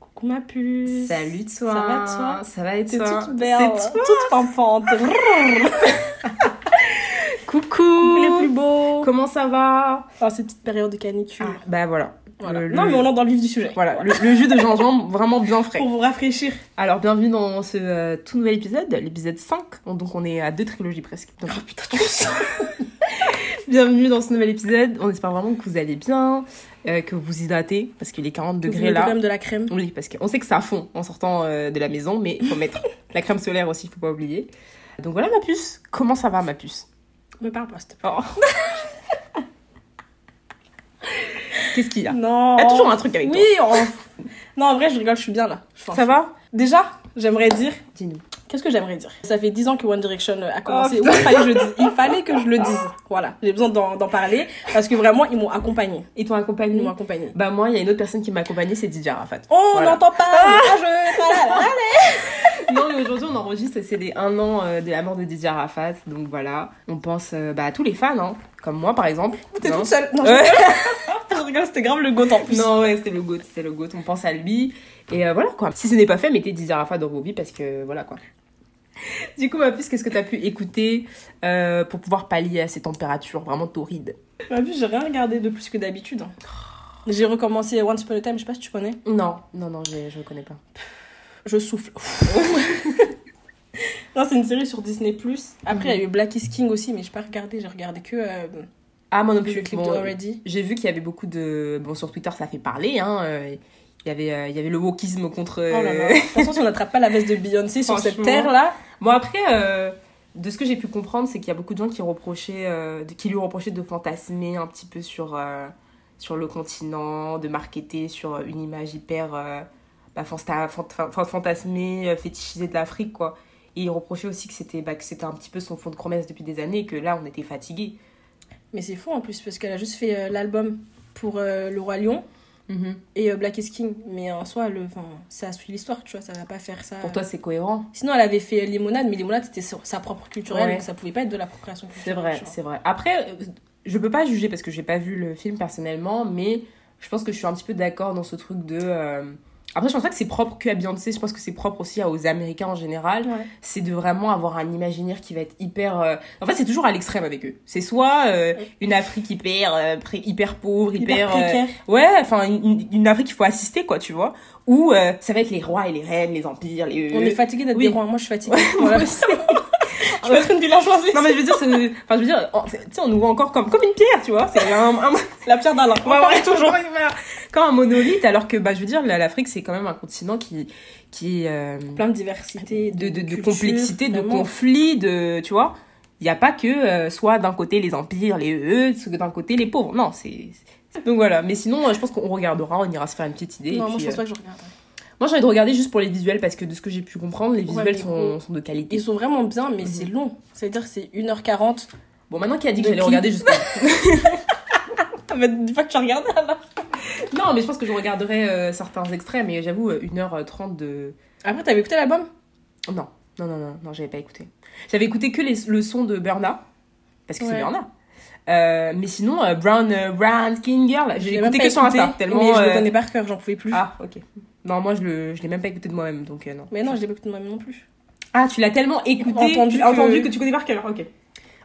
Coucou ma puce. Salut toi. Ça va toi? Ça va et toi? toute belle, C'est toi? toute pimpante. Coucou. Coucou les plus beaux. Comment ça va? Oh, cette petite période de canicule. Ah, Bah voilà. Voilà. Le- Non, le- mais on entre dans le vif du sujet. Voilà, le, le jus de gingembre vraiment bien frais. Pour vous rafraîchir. Alors bienvenue dans ce euh, tout nouvel épisode, l'épisode 5. Donc on est à deux trilogies presque. Donc, Oh putain, tu bienvenue dans ce nouvel épisode. On espère vraiment que vous allez bien, euh, que vous vous hydratez parce qu'il est 40 Vous degrés là. quand même de la crème. Oui, parce qu'on sait que ça fond en sortant euh, de la maison, mais il faut mettre la crème solaire aussi, il faut pas oublier. Donc voilà ma puce. Comment ça va ma puce? Me parle pas, s'il te plaît. Oh. Qu'est-ce qu'il y a Non. Il y a toujours un truc avec Oui, on- non, en vrai, je rigole, je suis bien là. Toi. Ça va? Déjà, j'aimerais dire. Dis-nous. Qu'est-ce que j'aimerais dire? Ça fait 10 ans que One Direction a commencé. Oh, Oui, il, fallait que je le dise. il fallait que je le dise. Voilà, j'ai besoin d'en parler parce que vraiment, ils m'ont accompagné. Toi Ils accompagné m'ont accompagné. Bah moi, il y a une autre personne qui m'a accompagnée, c'est Didier Arafat. Oh, Voilà. on n'entend pas Ah, je... voilà, allez. Non, mais aujourd'hui, on enregistre, c'est les 1 an euh, de la mort de Didier Arafat. Donc voilà, on pense euh, bah, à tous les fans, hein, comme moi par exemple. T'es toute seule. Non, Ouais. je rigole, c'était grave le goût en plus. Non, ouais, c'était le GOAT, c'était le GOAT, on pense à lui. Et euh, voilà quoi. Si ce n'est pas fait, mettez Didier Arafat dans vos vies parce que voilà quoi. Du coup, ma puce, qu'est-ce que tu as pu écouter pour pouvoir pallier à ces températures vraiment torrides? En plus, j'ai rien regardé de plus que d'habitude. hein. J'ai recommencé Once Upon a Time, je sais pas si tu connais. Non, non, non, je, je connais pas. Je souffle. non, c'est une série sur Disney+. Après, il y a eu Black is King aussi, mais j'ai pas regardé. J'ai regardé que euh, Ah, moi non le plus. clip Bon, de Already. J'ai vu qu'il y avait beaucoup de. Bon, sur Twitter, ça fait parler. Hein. euh, Il y avait, euh, il y avait le wokisme contre. Oh là là. De toute façon, si on n'attrape pas la veste de Beyoncé sur cette terre-là, Bon, après, euh, de ce que j'ai pu comprendre, c'est qu'il y a beaucoup de gens qui, reprochaient, de- qui lui reprochaient de fantasmer un petit peu sur, sur le continent, de marketer sur une image hyper. Bah, fanta- fant- fant- fantasmée, euh, fétichisée de l'Afrique, quoi. Et il reprochait aussi que c'était bah, un petit peu son fond de promesse depuis des années et que là, on était fatigué. mais c'est fou en plus, parce qu'elle a juste fait euh, l'album pour euh, Le Roi Lion et euh, Black is King. Mais en soi, le, ça suit l'histoire, tu vois, ça va pas faire ça. Pour toi, c'est cohérent Sinon, elle avait fait Limonade, mais Limonade, c'était sa propre culturelle, Ouais. donc ça pouvait pas être de l'appropriation C'est culturelle. vrai, tu vois. c'est vrai. Après, je peux pas juger parce que j'ai pas vu le film personnellement, mais je pense que je suis un petit peu d'accord dans ce truc de. Euh, Après, je pense pas que c'est propre que à Beyoncé, je pense que c'est propre aussi aux Américains en général. Ouais. C'est de vraiment avoir un imaginaire qui va être hyper. euh, En fait, c'est toujours à l'extrême avec eux. C'est soit euh, une Afrique hyper, euh, hyper pauvre, hyper. Hyper euh. Ouais, enfin, une, une Afrique qu'il faut assister, quoi, tu vois. Ou euh, ça va être les rois et les reines, les empires, les. On est fatigué d'être oui. des rois. Moi, je suis fatiguée. Ouais, Voilà. je vais être une villageoise. Non mais je veux dire, enfin je veux dire, on- on nous voit encore comme comme une pierre, tu vois. C'est un, un- La pierre d'Alain. Ouais, ouais, toujours comme un monolithe, alors que bah je veux dire, la- l'Afrique c'est quand même un continent qui qui est euh, Plein de diversité, de, de, de culture, complexité, de vraiment. conflits, de tu vois. Il n'y a pas que euh, soit d'un côté les empires, les eux, soit d'un côté les pauvres. Non, c'est donc voilà. Mais sinon, euh, je pense qu'on regardera, on ira se faire une petite idée. et Non, moi, puis, je pense euh, pas que je regarde. Moi, j'ai envie de regarder juste pour les visuels parce que de ce que j'ai pu comprendre, les visuels sont, de qualité. Ils sont vraiment bien, mais Mhm. c'est long. C'est-à-dire que c'est 1h40. Bon, maintenant qu'il a dit que j'allais qui regarder mais dis pas que tu regardes alors. Non, mais je pense que je regarderai euh, certains extraits, mais j'avoue, euh, 1h30 de. Après, t'avais écouté l'album? Non, non, non, non, non j'avais pas écouté. J'avais écouté que les- le son de Burna, parce que c'est. Burna. Euh, mais sinon, euh, Brown, euh, Brown Skin Girl, j'ai écouté que sur Insta, tellement. Mais je le euh, connais par cœur, j'en pouvais plus. Ah, ok. Non, moi, je, le, je l'ai même pas écouté de moi-même, donc euh, non. Mais non, je l'ai pas écouté de moi-même non plus. Ah, tu l'as tellement écouté, Entendu tu- entendu que- que tu connais par cœur, ok.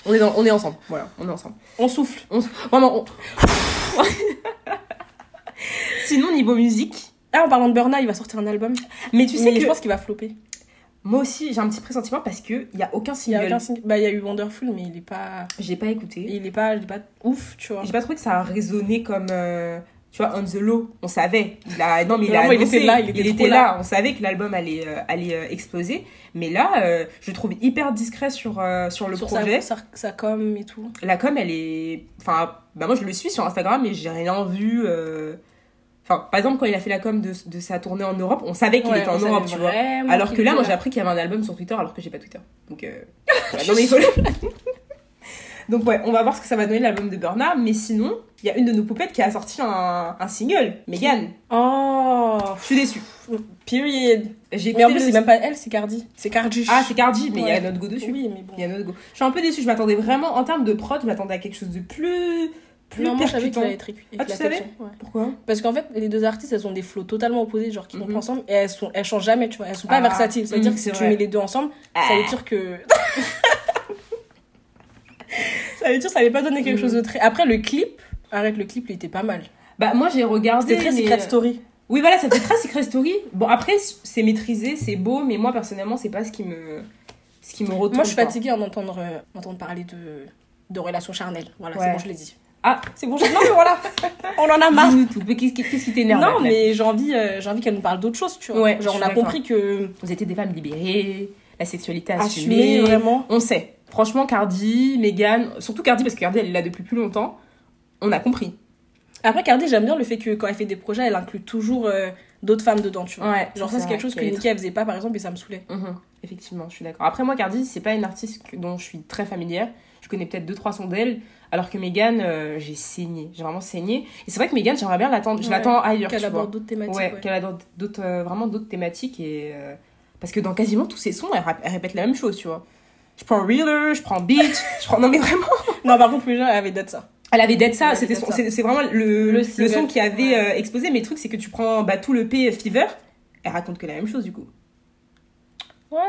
On est, dans, on est ensemble, voilà, on est ensemble. On souffle. On, vraiment, on... Sinon, niveau musique, Ah, en parlant de Burna, il va sortir un album. mais tu sais mais que je pense qu'il va flopper. moi aussi, j'ai un petit pressentiment parce qu'il y a aucun Il y a single. aucun single- Bah, il y a eu Wonderful, mais il est pas. J'ai pas écouté. Il est pas, il est pas ouf, tu vois. J'ai pas trouvé que ça a résonné comme. euh, tu vois, On the Low, on savait. Il a, non, mais il a était là, il était là. On savait que l'album allait, euh, allait euh, exploser. Mais là, euh, je trouve hyper discret sur, euh, sur le Sur projet. sa, sa, sa com et tout. La com, elle est. Enfin, bah moi, je le suis sur Instagram, mais j'ai rien vu. Enfin, par exemple, quand il a fait la com de, de sa tournée en Europe, on savait qu'il Ouais, était en Europe, tu vois. Alors que là, moi, j'ai appris qu'il y avait un album sur Twitter alors que j'ai pas Twitter. Donc, voilà. Non, mais il faut le- Donc, ouais, on va voir ce que ça va donner l'album de Burna. Mais sinon, il y a une de nos poupettes qui a sorti un, un single, Megan. Oh, Je suis déçue. period. J'ai Mais en plus, le- c'est même pas elle, c'est Cardi. C'est Cardi. Ah, c'est Cardi, mais il y a notre go dessus. Oui, mais bon. Il y a notre go. Je suis un peu déçue, je m'attendais vraiment, en termes de prod, je m'attendais à quelque chose de plus. plus non, moi, je savais qu'il allait être Ah, tu savais? ouais. Pourquoi? Parce qu'en fait, les deux artistes, elles ont des flots totalement opposés, genre qui vont Mhm. ensemble, et elles, sont, elles changent jamais, tu vois. Elles sont pas Ah, versatiles. Ça veut dire mhm, que si c'est tu vrai. mets les deux ensemble, ça Ah. veut dire que. ça veut dire que ça allait pas donner quelque Mhm. chose de très. Après, le clip, arrête, le clip, il était pas mal. Bah, moi j'ai regardé. C'était très mais- Secret Story. Oui, voilà, ça fait très Secret Story. Bon, après, c'est maîtrisé, c'est beau, mais moi personnellement, c'est pas ce qui me. Ce qui me retourne. Moi, je suis fatiguée en entendre, euh, entendre parler de, de relations charnelles. Voilà, Ouais. c'est bon, je l'ai dit. Ah, C'est bon, je... non, mais voilà, on en a marre. tout. Qu'est-ce qui t'énerve Non, mais j'ai envie, euh, j'ai envie qu'elle nous parle d'autre chose, tu vois. Ouais, Genre, on a compris que Vous étiez des femmes libérées, la sexualité assumer assumée. vraiment. On sait. Franchement, Cardi, Megan, surtout Cardi, parce que Cardi, elle est là depuis plus longtemps. On a compris. Après, Cardi, j'aime bien le fait que quand elle fait des projets, elle inclut toujours euh, d'autres femmes dedans, tu vois. Ouais. Genre, ça, c'est quelque chose que Nicki, elle faisait pas, par exemple, et ça me saoulait. Mhm, Effectivement, je suis d'accord. Après, moi, Cardi, c'est pas une artiste dont je suis très familière. Je connais peut-être deux, trois sons d'elle. Alors que Megan, euh, j'ai saigné. J'ai vraiment saigné. Et c'est vrai que Megan, j'aimerais bien l'attendre. Je Ouais, l'attends ailleurs, Qu'elle aborde d'autres thématiques. Ouais, ouais. qu'elle a d'autres- d'autres, euh, vraiment d'autres thématiques. Et, Parce que dans quasiment tous ses sons, elle, répète la même chose, tu vois. Je prends Reeler, je prends Beach, je prends... Non, mais vraiment. Non, par contre, plus jeune, elle avait d'être ça. Elle avait d'être ça, c'était c'est vraiment le, Le le, single, son qui avait ouais. euh, explosé. Mais le truc, c'est que tu prends bah, tout le P euh, Fever, elle raconte que la même chose, du coup. Ouais.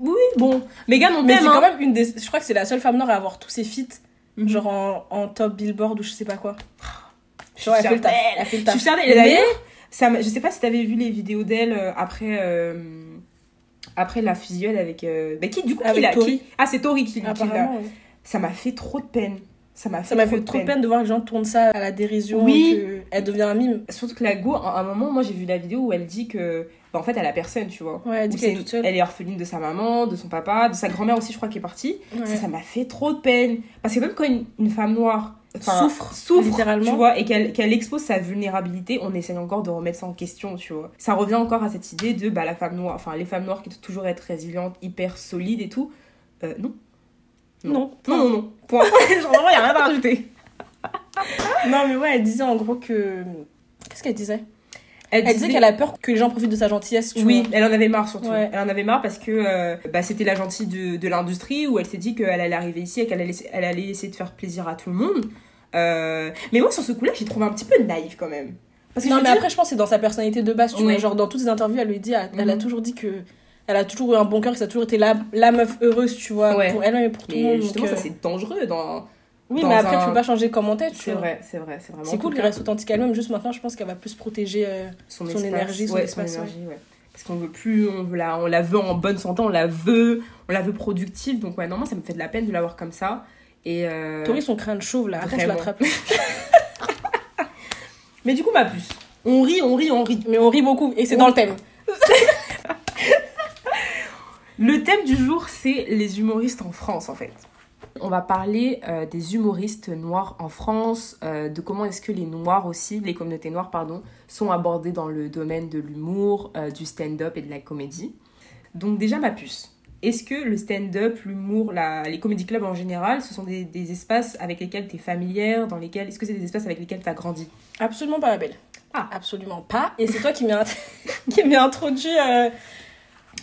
Oui, bon. Megan, on Mais c'est hein. quand même une des. Je crois que c'est la seule femme noire à avoir tous ses feats, Mhm. genre en, en top Billboard ou je sais pas quoi. Je Genre, elle suis fait le taf. fière Elle fait le d'elle. Je taf. suis. Et d'ailleurs, ça je sais pas si t'avais vu les vidéos d'elle euh, après, euh, après la fusion avec. euh, Bah, qui, du coup, qui Avec l'a qui- Ah, c'est Tori qui, qui l'a. Ça m'a fait trop de peine. Ça m'a fait, Ça trop, fait trop peine de voir que les gens tournent ça à la dérision. Oui. que Elle devient un mime. Surtout que la go, à un moment, moi j'ai vu la vidéo où elle dit que. bah, en fait, elle a personne, tu vois. Ouais, elle dit qu'elle est toute seule. elle est orpheline de sa maman, de son papa, de sa grand-mère aussi, je crois, qui est partie. Ouais. Ça, m'a fait trop de peine. Parce que même quand une, une femme noire Souffre, souffre littéralement. tu vois, et qu'elle qu'elle expose sa vulnérabilité, on essaie encore de remettre ça en question, tu vois. Ça revient encore à cette idée de bah, la femme noire, enfin les femmes noires qui doivent toujours être résilientes, hyper solides et tout. Euh, non. Non. Non, non, non. Point. Genre, vraiment, y a rien à rajouter. Non, mais ouais, elle disait en gros que. Qu'est-ce qu'elle disait? Elle, Elle disait qu'elle a peur que les gens profitent de sa gentillesse. Tu Oui, vois. elle en avait marre surtout. Ouais. Elle en avait marre parce que euh, bah, c'était la gentille de, de l'industrie où elle s'est dit qu'elle allait arriver ici et qu'elle allait, elle allait essayer de faire plaisir à tout le monde. Euh, mais moi, sur ce coup-là, j'ai trouvé un petit peu naïve quand même. Parce que Non, je mais dire- après, je pense que c'est dans sa personnalité de base. Tu Ouais. vois, genre dans toutes ses interviews, elle lui dit, elle, elle a Mhm. toujours dit que. Elle a toujours eu un bon cœur, que ça a toujours été la, la meuf heureuse, tu vois, Ouais. pour elle-même et pour tout le monde. justement, donc, ça euh, c'est dangereux dans. Oui, dans mais après, un- tu peux pas changer comment t'es, tu C'est vois. vrai, c'est vrai, c'est vraiment. C'est cool qu'elle reste authentique elle-même, juste maintenant, je pense qu'elle va plus protéger. euh, son, son espace, énergie, son espace, son énergie. Parce qu'on veut plus, on, veut la, on la veut en bonne santé, on la veut, on la veut productive. Donc, ouais, non, moi, ça me fait de la peine de la voir comme ça. Et. euh, Tori, son crâne chauve là, attends, je l'attrape. Mais du coup, ma puce. On rit, on rit, on rit. Mais on rit beaucoup, et c'est dans le thème. Le thème du jour, c'est les humoristes en France, en fait. On va parler euh, des humoristes noirs en France, euh, de comment est-ce que les noirs aussi, les communautés noires, pardon, sont abordées dans le domaine de l'humour, euh, du stand-up et de la comédie. Donc déjà, ma puce. Est-ce que le stand-up, l'humour, les comédie clubs en général, ce sont des, des espaces avec lesquels tu es familière, dans lesquels... Est-ce que c'est des espaces avec lesquels tu as grandi? Absolument pas, ma belle. Ah. Absolument pas. Et c'est toi qui m'as introduit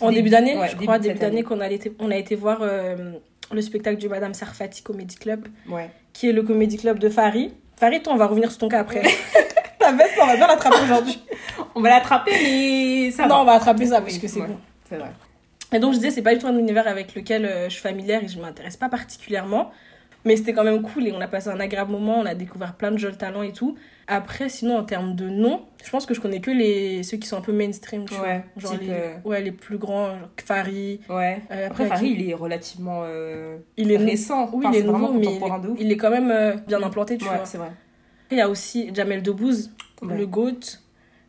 en Début- d'année, ouais, je début crois, début d'année qu'on a été, on a été voir euh, le spectacle du Madame Sarfati Comedy Club, Ouais. qui est le comedy club de Farid. Farid, toi, on va revenir sur ton cas après. Ta veste, on va bien l'attraper aujourd'hui. On va l'attraper, mais ça Non, va. on va attraper ça parce que c'est ouais. bon. C'est vrai. Et donc je disais, c'est pas du tout un univers avec lequel euh, je suis familière et je m'intéresse pas particulièrement. Mais c'était quand même cool et on a passé un agréable moment, on a découvert plein de jeunes talents et tout. Après, sinon, en termes de noms, je pense que je connais que les, ceux qui sont un peu mainstream, tu Ouais, vois. Genre les, euh, ouais, les plus grands, genre Fari. Ouais. Euh, Après, après, Farid, qui- il est relativement euh, il est, récent. oui, Enfin, il est vraiment nouveau, mais il est quand même bien implanté, tu ouais, vois. c'est vrai. Après, il y a aussi Jamel Debbouze, Ouais. le GOAT.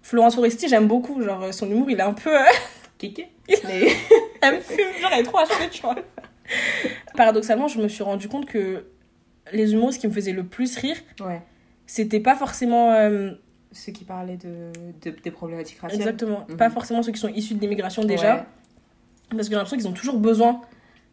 Florence Foresti, j'aime beaucoup. Genre, son humour, il est un peu. Kéké. Mais... elle me fume, genre, elle est trop achevée, tu vois. Paradoxalement, je me suis rendu compte que les humoristes qui me faisaient le plus rire, ouais. c'était pas forcément. euh, Ceux qui parlaient de, de- des problématiques raciales. exactement. Mhm. Pas forcément ceux qui sont issus de l'immigration déjà. Ouais. Parce que j'ai l'impression qu'ils ont toujours besoin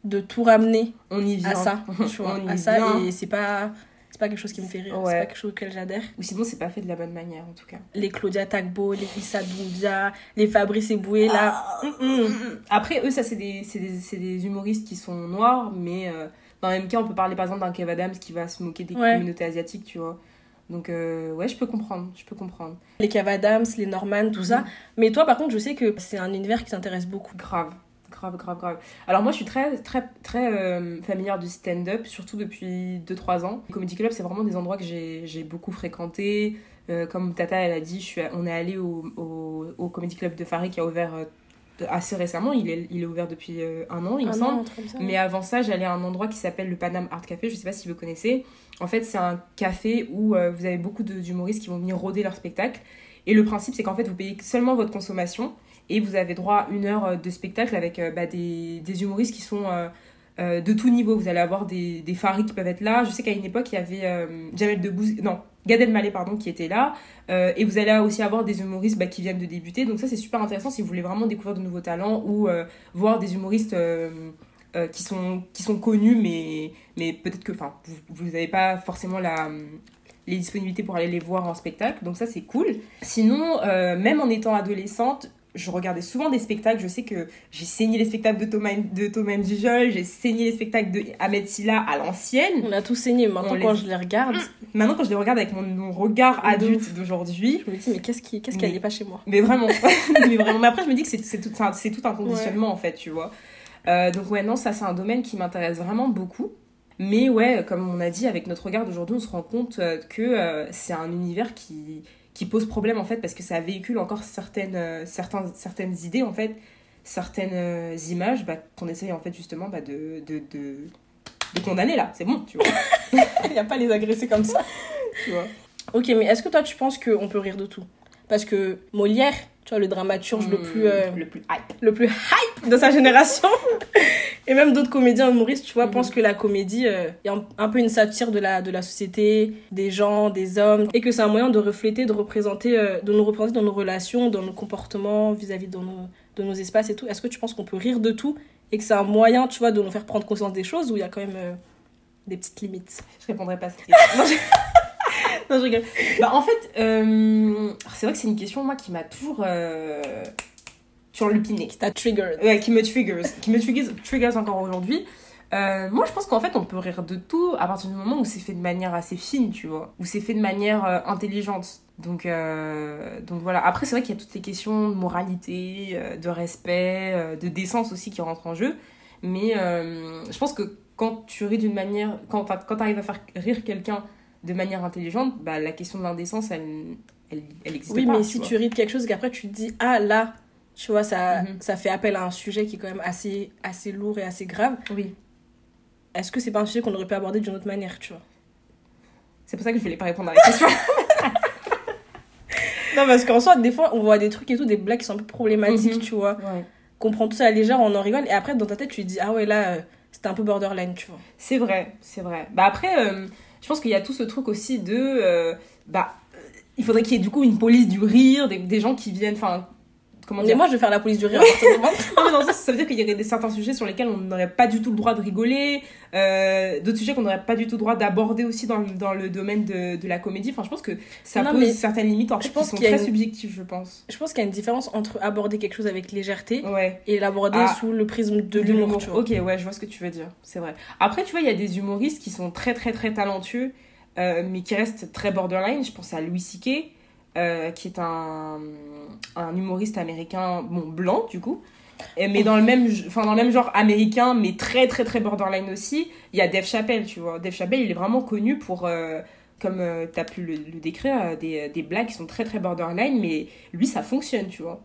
de tout ramener On y vient. à ça, tu vois. On y à ça, et c'est pas. C'est pas quelque chose qui me fait rire, Ouais. c'est pas quelque chose auquel j'adhère. Ou sinon, c'est pas fait de la bonne manière, en tout cas. Les Claudia Tagbo, les Issa Doumbia, les Fabrice Eboué, là. Mm, mm. Après, eux, ça, c'est des, des, des humoristes qui sont noirs, mais euh, dans le même cas, on peut parler par exemple d'un Kev Adams qui va se moquer des Ouais. communautés asiatiques, tu vois. Donc, euh, ouais, je peux comprendre, je peux comprendre. Les Kev Adams, les Norman, tout ça. Mhm. Mais toi, par contre, je sais que c'est un univers qui t'intéresse beaucoup. Grave, grave, grave, grave. Alors, moi, je suis très, très, très euh, familière du stand-up, surtout depuis 2-3 ans. Les comedy club, c'est vraiment des endroits que j'ai beaucoup fréquentés. Euh, comme Tata, elle a dit, je suis, on est allé au, au, au comedy club de Paris qui a ouvert euh, assez récemment. Il est, il est ouvert depuis un an, il me semble. ça. Mais avant ça, j'allais à un endroit qui s'appelle le Panam Art Café. Je sais pas si vous connaissez. En fait, c'est un café où euh, vous avez beaucoup d'humoristes qui vont venir rôder leur spectacle. Et le principe, c'est qu'en fait, vous payez seulement votre consommation et vous avez droit à une heure euh, de spectacle avec euh, bah, des, des humoristes qui sont euh, de tout niveau. Vous allez avoir des, des faris qui peuvent être là. Je sais qu'à une époque, il y avait Jamel Debbouze, non, Gad Elmaleh, pardon, qui était là. Et vous allez aussi avoir des humoristes bah, qui viennent de débuter. Donc ça, c'est super intéressant si vous voulez vraiment découvrir de nouveaux talents ou voir des humoristes qui, sont, qui sont connus, mais, mais peut-être que enfin, vous n'avez pas forcément la, les disponibilités pour aller les voir en spectacle. Donc ça, c'est cool. Sinon, même en étant adolescente, je regardais souvent des spectacles. Je sais que j'ai saigné les spectacles de Thomas, de Thomas Gijol, j'ai saigné les spectacles de Ahmed Silla à l'ancienne. On a tous saigné. Maintenant, quand je les regarde, Maintenant, quand je les regarde avec mon, mon regard adulte d'aujourd'hui, je me dis, mais qu'est-ce qui, qu'est-ce n'est pas chez moi? mais vraiment, mais vraiment. Mais après, je me dis que c'est tout, c'est tout un conditionnement, en fait, tu vois. Euh, donc, ouais, non, ça, c'est un domaine qui m'intéresse vraiment beaucoup. Mais ouais, comme on a dit, avec notre regard d'aujourd'hui, on se rend compte euh, que euh, c'est un univers qui, qui pose problème, en fait, parce que ça véhicule encore certaines, euh, certains, certaines idées, en fait, certaines euh, images bah, qu'on essaye, en fait, justement, bah, de, de, de, de condamner, là. C'est bon, tu vois. Il n'y a pas les agresser comme ça. tu vois. Ok, mais est-ce que toi, tu penses qu'on peut rire de tout? Parce que Molière, tu vois, le dramaturge le Hmm, plus... euh, le plus hype. le plus hype de sa génération. Et même d'autres comédiens humoristes, tu vois, Mhm. pensent que la comédie euh, est un, un peu une satire de la, de la société, des gens, des hommes, et que c'est un moyen de refléter, de représenter, euh, de nous représenter dans nos relations, dans nos comportements, vis-à-vis de nos, de nos espaces et tout. Est-ce que tu penses qu'on peut rire de tout et que c'est un moyen, tu vois, de nous faire prendre conscience des choses où il y a quand même euh, des petites limites? Je répondrai pas à cette question. Non, je... rigole. Bah, en fait, euh, c'est vrai que c'est une question, moi, qui m'a toujours euh, sur le piné. T'as triggered. Ouais, qui me triggers. Qui me triggers, triggers encore aujourd'hui. Euh, moi, je pense qu'en fait, on peut rire de tout à partir du moment où c'est fait de manière assez fine, tu vois. Où c'est fait de manière euh, intelligente. Donc, euh, donc voilà. Après, c'est vrai qu'il y a toutes les questions de moralité, de respect, de décence aussi qui rentrent en jeu. Mais je pense que quand tu ris d'une manière. Quand, quand tu arrives à faire rire quelqu'un de manière intelligente, bah, la question de l'indécence, elle, elle, elle existe Oui, pas. mais tu si vois. tu ris de quelque chose et qu'après tu te dis, ah là, tu vois, ça, Mhm. ça fait appel à un sujet qui est quand même assez, assez lourd et assez grave. Oui. Est-ce que c'est pas un sujet qu'on aurait pu aborder d'une autre manière, tu vois? C'est pour ça que je voulais pas répondre à la question. Non, parce qu'en soi, des fois, on voit des trucs et tout, des blagues qui sont un peu problématiques, Mhm. tu vois. ouais. Qu'on prend tout ça à la légère, on en rigole, et après, dans ta tête, tu te dis, ah ouais, là, euh, c'était un peu borderline, tu vois. C'est vrai, c'est vrai. Bah après, euh, je pense qu'il y a tout ce truc aussi de... euh, bah, il faudrait qu'il y ait du coup une police du rire, des, des gens qui viennent... Enfin, comment Mais dire moi, je vais faire la police du rire. Non, mais dans le sens, ça veut dire qu'il y aurait des, certains sujets sur lesquels on n'aurait pas du tout le droit de rigoler, euh, d'autres sujets qu'on n'aurait pas du tout le droit d'aborder aussi dans, le- dans le domaine de, de la comédie. Enfin, je pense que ça Non, pose mais certaines limites en je pense qui sont qu'il y a très une- subjectives, je pense. Je pense qu'il y a une différence entre aborder quelque chose avec légèreté Ouais. et l'aborder Ah. sous le prisme de l'humour. Ok, ouais, je vois ce que tu veux dire. C'est vrai. Après, tu vois, il y a des humoristes qui sont très, très, très talentueux, euh, mais qui restent très borderline. Je pense à Louis C.K., euh, qui est un, un humoriste américain, bon, blanc, du coup. Et- mais dans le, même, enfin, dans le même genre américain, mais très, très, très borderline aussi. Il y a Dave Chappelle, tu vois. Dave Chappelle, il est vraiment connu pour... euh, comme tu as pu le, le décrire, euh, des, des blagues qui sont très très borderline, mais lui ça fonctionne, tu vois.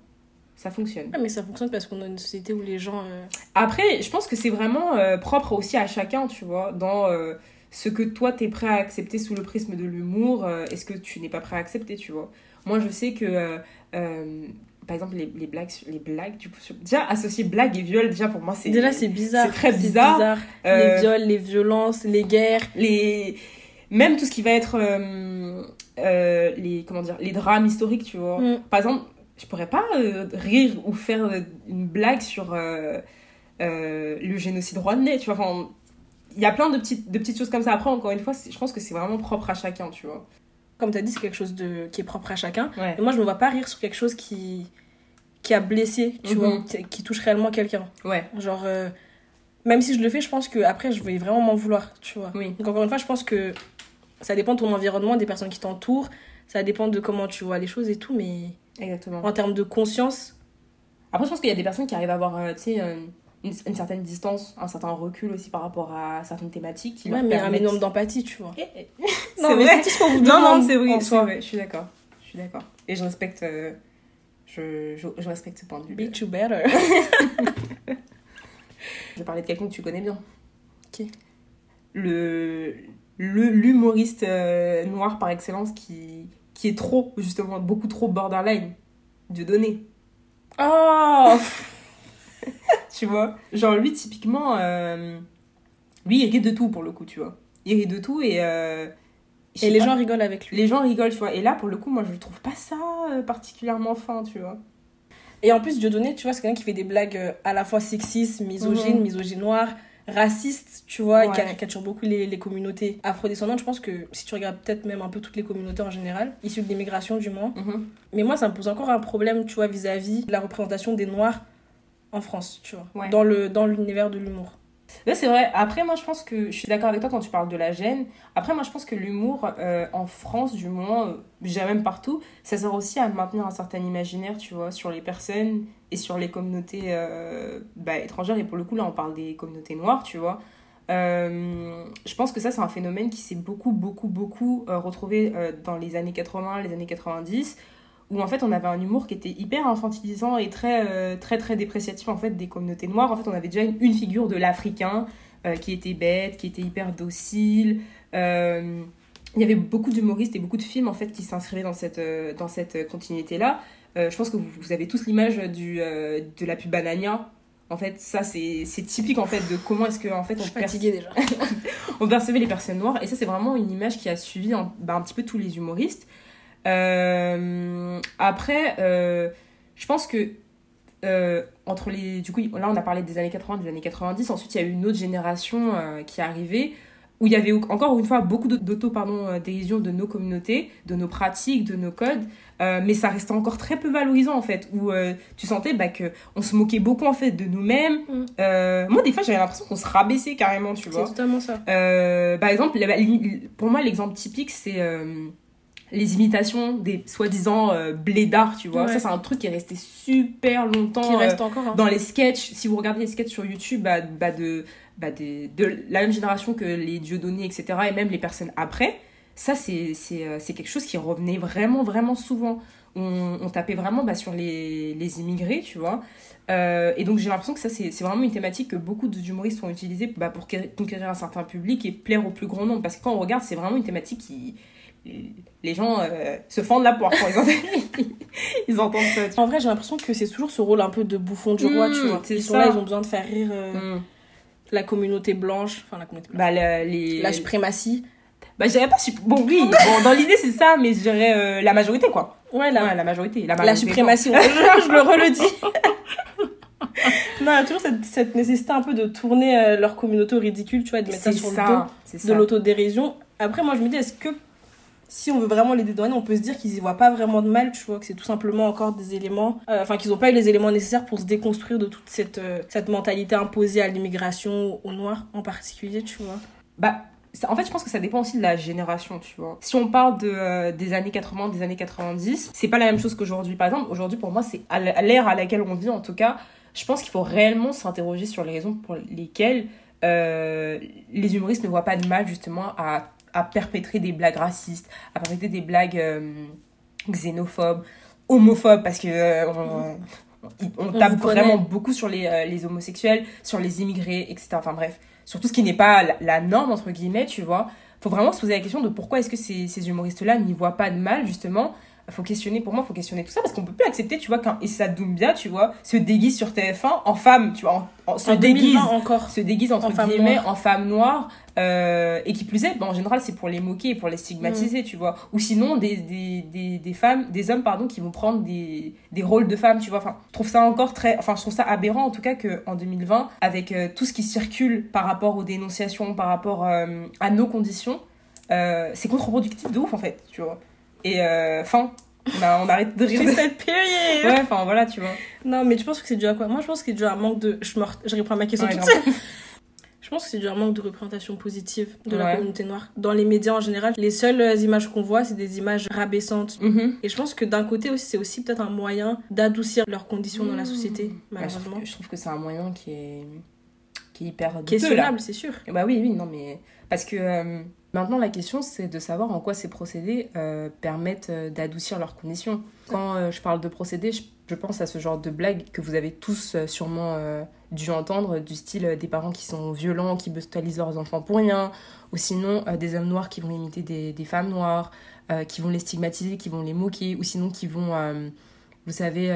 Ça fonctionne. Ah, mais ça fonctionne parce qu'on a une société où les gens. euh, Après, je pense que c'est vraiment euh, propre aussi à chacun, tu vois, dans euh, ce que toi t'es prêt à accepter sous le prisme de l'humour, euh, et ce que tu n'es pas prêt à accepter, tu vois? Moi, je sais que, euh, euh, par exemple, les, les blagues, les blagues, du coup, sur- déjà associer blague et viol, déjà pour moi, c'est Déjà, c'est bizarre. c'est très bizarre. Euh, Les viols, les violences, les guerres. les même tout ce qui va être euh, euh, les comment dire les drames historiques, tu vois. Mm. Par exemple, je pourrais pas euh, rire ou faire euh, une blague sur euh, euh, le génocide rwandais, tu vois. Enfin, y a plein de petites, de petites choses comme ça. Après, encore une fois, je pense que c'est vraiment propre à chacun, tu vois. Comme tu as dit, c'est quelque chose de, qui est propre à chacun. Ouais. Et moi, je me vois pas rire sur quelque chose qui, qui a blessé, tu Mhm. vois, qui, qui touche réellement quelqu'un. Ouais, Genre, euh, même si je le fais, je pense que après je vais vraiment m'en vouloir, tu vois. oui. Donc, encore une fois, je pense que ça dépend de ton environnement, des personnes qui t'entourent, ça dépend de comment tu vois les choses et tout, mais Exactement. en termes de conscience, Après, je pense qu'il y a des personnes qui arrivent à avoir, euh, tu sais, euh, une, une certaine distance, un certain recul aussi par rapport à certaines thématiques. Qui ouais, mais un minimum d'empathie, tu vois. Eh, eh. Non, C'est mais vrai. c'est tout ce qu'on vous Non, non, demande c'est vrai, je suis d'accord. Je suis d'accord. Et je respecte, euh, je, je, je respecte ce point de vue. Be you better. Je vais parler de quelqu'un que tu connais bien. Qui? Le le- l'humoriste euh, noir par excellence qui, qui est trop, justement, beaucoup trop borderline. Dieudonné. Oh Tu vois Genre, lui, typiquement, euh, lui, il rit de tout pour le coup, tu vois. Il rit de tout et. euh, Et les pas, gens rigolent avec lui. les gens rigolent, tu vois. Et là, pour le coup, moi, je trouve pas ça euh, particulièrement fin, tu vois. Et en plus, Dieudonné, tu vois, c'est quelqu'un qui fait des blagues à la fois sexistes, misogynes, Mhm. misogynoires, racistes, tu vois, et qui Ouais. caricature beaucoup les, les communautés afrodescendantes. Je pense que si tu regardes peut-être même un peu toutes les communautés en général, issues de l'immigration du moins. Mhm. Mais moi, ça me pose encore un problème, tu vois, vis-à-vis de la représentation des Noirs en France, tu vois, Ouais. dans le dans l'univers de l'humour. Ouais, c'est vrai. Après, moi, je pense que je suis d'accord avec toi quand tu parles de la gêne. Après, moi, je pense que l'humour, euh, en France, du moins, euh, même partout, ça sert aussi à maintenir un certain imaginaire, tu vois, sur les personnes et sur les communautés euh, bah, étrangères. Et pour le coup, là, on parle des communautés noires, tu vois. Euh, je pense que ça, c'est un phénomène qui s'est beaucoup, beaucoup, beaucoup retrouvé dans les années 80, les années 90, où en fait, on avait un humour qui était hyper infantilisant et très, euh, très, très dépréciatif en fait des communautés noires. En fait, on avait déjà une, une figure de l'Africain euh, qui était bête, qui était hyper docile. Euh, il y avait beaucoup d'humoristes et beaucoup de films en fait qui s'inscrivaient dans cette, dans cette continuité-là. Euh, je pense que vous, vous avez tous l'image du, de la pub Banania. En fait, ça, c'est typique en fait de comment est-ce que en fait on déjà. on percevait les personnes noires. Et ça, c'est vraiment une image qui a suivi un, bah, un petit peu tous les humoristes. Euh, après, euh, je pense que euh, entre les. Du coup, là, on a parlé des années 80, des années 90. Ensuite, il y a eu une autre génération qui est arrivée où il y avait encore une fois beaucoup d'auto-dérision de nos communautés, de nos pratiques, de nos codes, euh, mais ça restait encore très peu valorisant en fait, où euh, tu sentais bah, que on se moquait beaucoup en fait de nous-mêmes. Mm. Euh, moi, des fois, j'avais l'impression qu'on se rabaissait carrément, tu vois. C'est totalement ça. Par exemple, pour moi, l'exemple typique, c'est les imitations des soi-disant euh, blédards, tu vois. Ouais. Ça, c'est un truc qui est resté super longtemps Qui euh, reste encore. hein. dans les sketchs. Si vous regardez les sketchs sur YouTube, bah, bah, de, bah, des- de la même génération que les Dieudonné, etc., et même les personnes après, ça, c'est euh, c'est quelque chose qui revenait vraiment, vraiment souvent. On, on tapait vraiment bah, sur les, les immigrés, tu vois. Euh, et donc, j'ai l'impression que ça, c'est vraiment une thématique que beaucoup d'humoristes ont utilisée bah, pour quérir- conquérir un certain public et plaire au plus grand nombre. Parce que quand on regarde, c'est vraiment une thématique qui. Les gens euh, se fendent la poire quand ils entendent, ils entendent ça. En vrai, j'ai l'impression que c'est toujours ce rôle un peu de bouffon du roi, tu vois. c'est Ils sont ça. là, ils ont besoin de faire rire euh, vois. Mm. la communauté blanche, enfin la communauté blanche. Bah, les... La suprématie. Bah, je dirais pas. sup- Bon, oui, bon, dans l'idée, c'est ça, mais je dirais euh, la majorité, quoi. Ouais, la, Ouais, la majorité. La, suprématie, je, je le redis. non, il y a toujours cette, cette nécessité un peu de tourner euh, leur communauté au ridicule, tu vois, de mettre ça sur le ça. C'est dos de l'autodérision. Après, moi, je me dis, est-ce que si on veut vraiment les dédouaner, on peut se dire qu'ils y voient pas vraiment de mal, tu vois, que c'est tout simplement encore des éléments, euh, enfin, qu'ils n'ont pas eu les éléments nécessaires pour se déconstruire de toute cette, euh, cette mentalité imposée à l'immigration, aux Noirs en particulier, tu vois. Bah, en fait, je pense que ça dépend aussi de la génération, tu vois. Si on parle euh, des années 80, des années 90, c'est pas la même chose qu'aujourd'hui. Par exemple, aujourd'hui, pour moi, c'est à l'ère à laquelle on vit, en tout cas, je pense qu'il faut réellement s'interroger sur les raisons pour lesquelles les humoristes ne voient pas de mal, justement, à, à perpétrer des blagues racistes, à perpétrer des blagues euh, xénophobes, homophobes, parce que euh, on, on- on On tape vraiment beaucoup sur les, euh, les homosexuels, sur les immigrés, etc. Enfin bref sur tout ce qui n'est pas la, la norme, entre guillemets, tu vois. faut vraiment se poser la question de pourquoi est-ce que ces, ces humoristes-là n'y voient pas de mal, justement, faut questionner, pour moi, faut questionner tout ça parce qu'on peut plus accepter, tu vois, qu'un Issa Doumbia, tu vois, se déguise sur TF1 en femme, tu vois, en, se En déguise, 2020 encore. se déguise entre En guillemets en femme noire, euh, et qui plus est, bah, en général, c'est pour les moquer et pour les stigmatiser, tu vois. Ou sinon, des, des, des, des femmes, des hommes, pardon, qui vont prendre des, des rôles de femmes, tu vois. Enfin, je trouve ça encore très, enfin, je trouve ça aberrant, en tout cas, qu'en 2020, avec euh, tout ce qui circule par rapport aux dénonciations, par rapport euh, à nos conditions, c'est contre-productif de ouf, en fait, tu vois. Et, euh, enfin, on, a- on arrête de rire. Cette période. Ouais, enfin, voilà, tu vois. Non, mais tu penses que c'est dû à quoi? Moi, je pense que c'est dû à un manque de. Je, me je reprends ma question Ouais, toute grave. seule. Je pense que c'est dû à un manque de représentation positive de la communauté noire. Dans les médias en général, les seules images qu'on voit, c'est des images rabaissantes. Mhm. Et je pense que d'un côté aussi, c'est aussi peut-être un moyen d'adoucir leurs conditions dans la Mmh. société, Bah, je, malheureusement. trouve je trouve que c'est un moyen qui est, qui est hyper douteux. Questionnable, c'est sûr. Bah oui, oui, non, mais. Parce que euh, maintenant, la question, c'est de savoir en quoi ces procédés euh, permettent euh, d'adoucir leurs conditions. Quand euh, je parle de procédés, je, pense à ce genre de blagues que vous avez tous sûrement dû entendre, du style des parents qui sont violents, qui brutalisent leurs enfants pour rien, ou sinon des hommes noirs qui vont imiter des, femmes noires, qui vont les stigmatiser, qui vont les moquer, ou sinon qui vont, vous savez,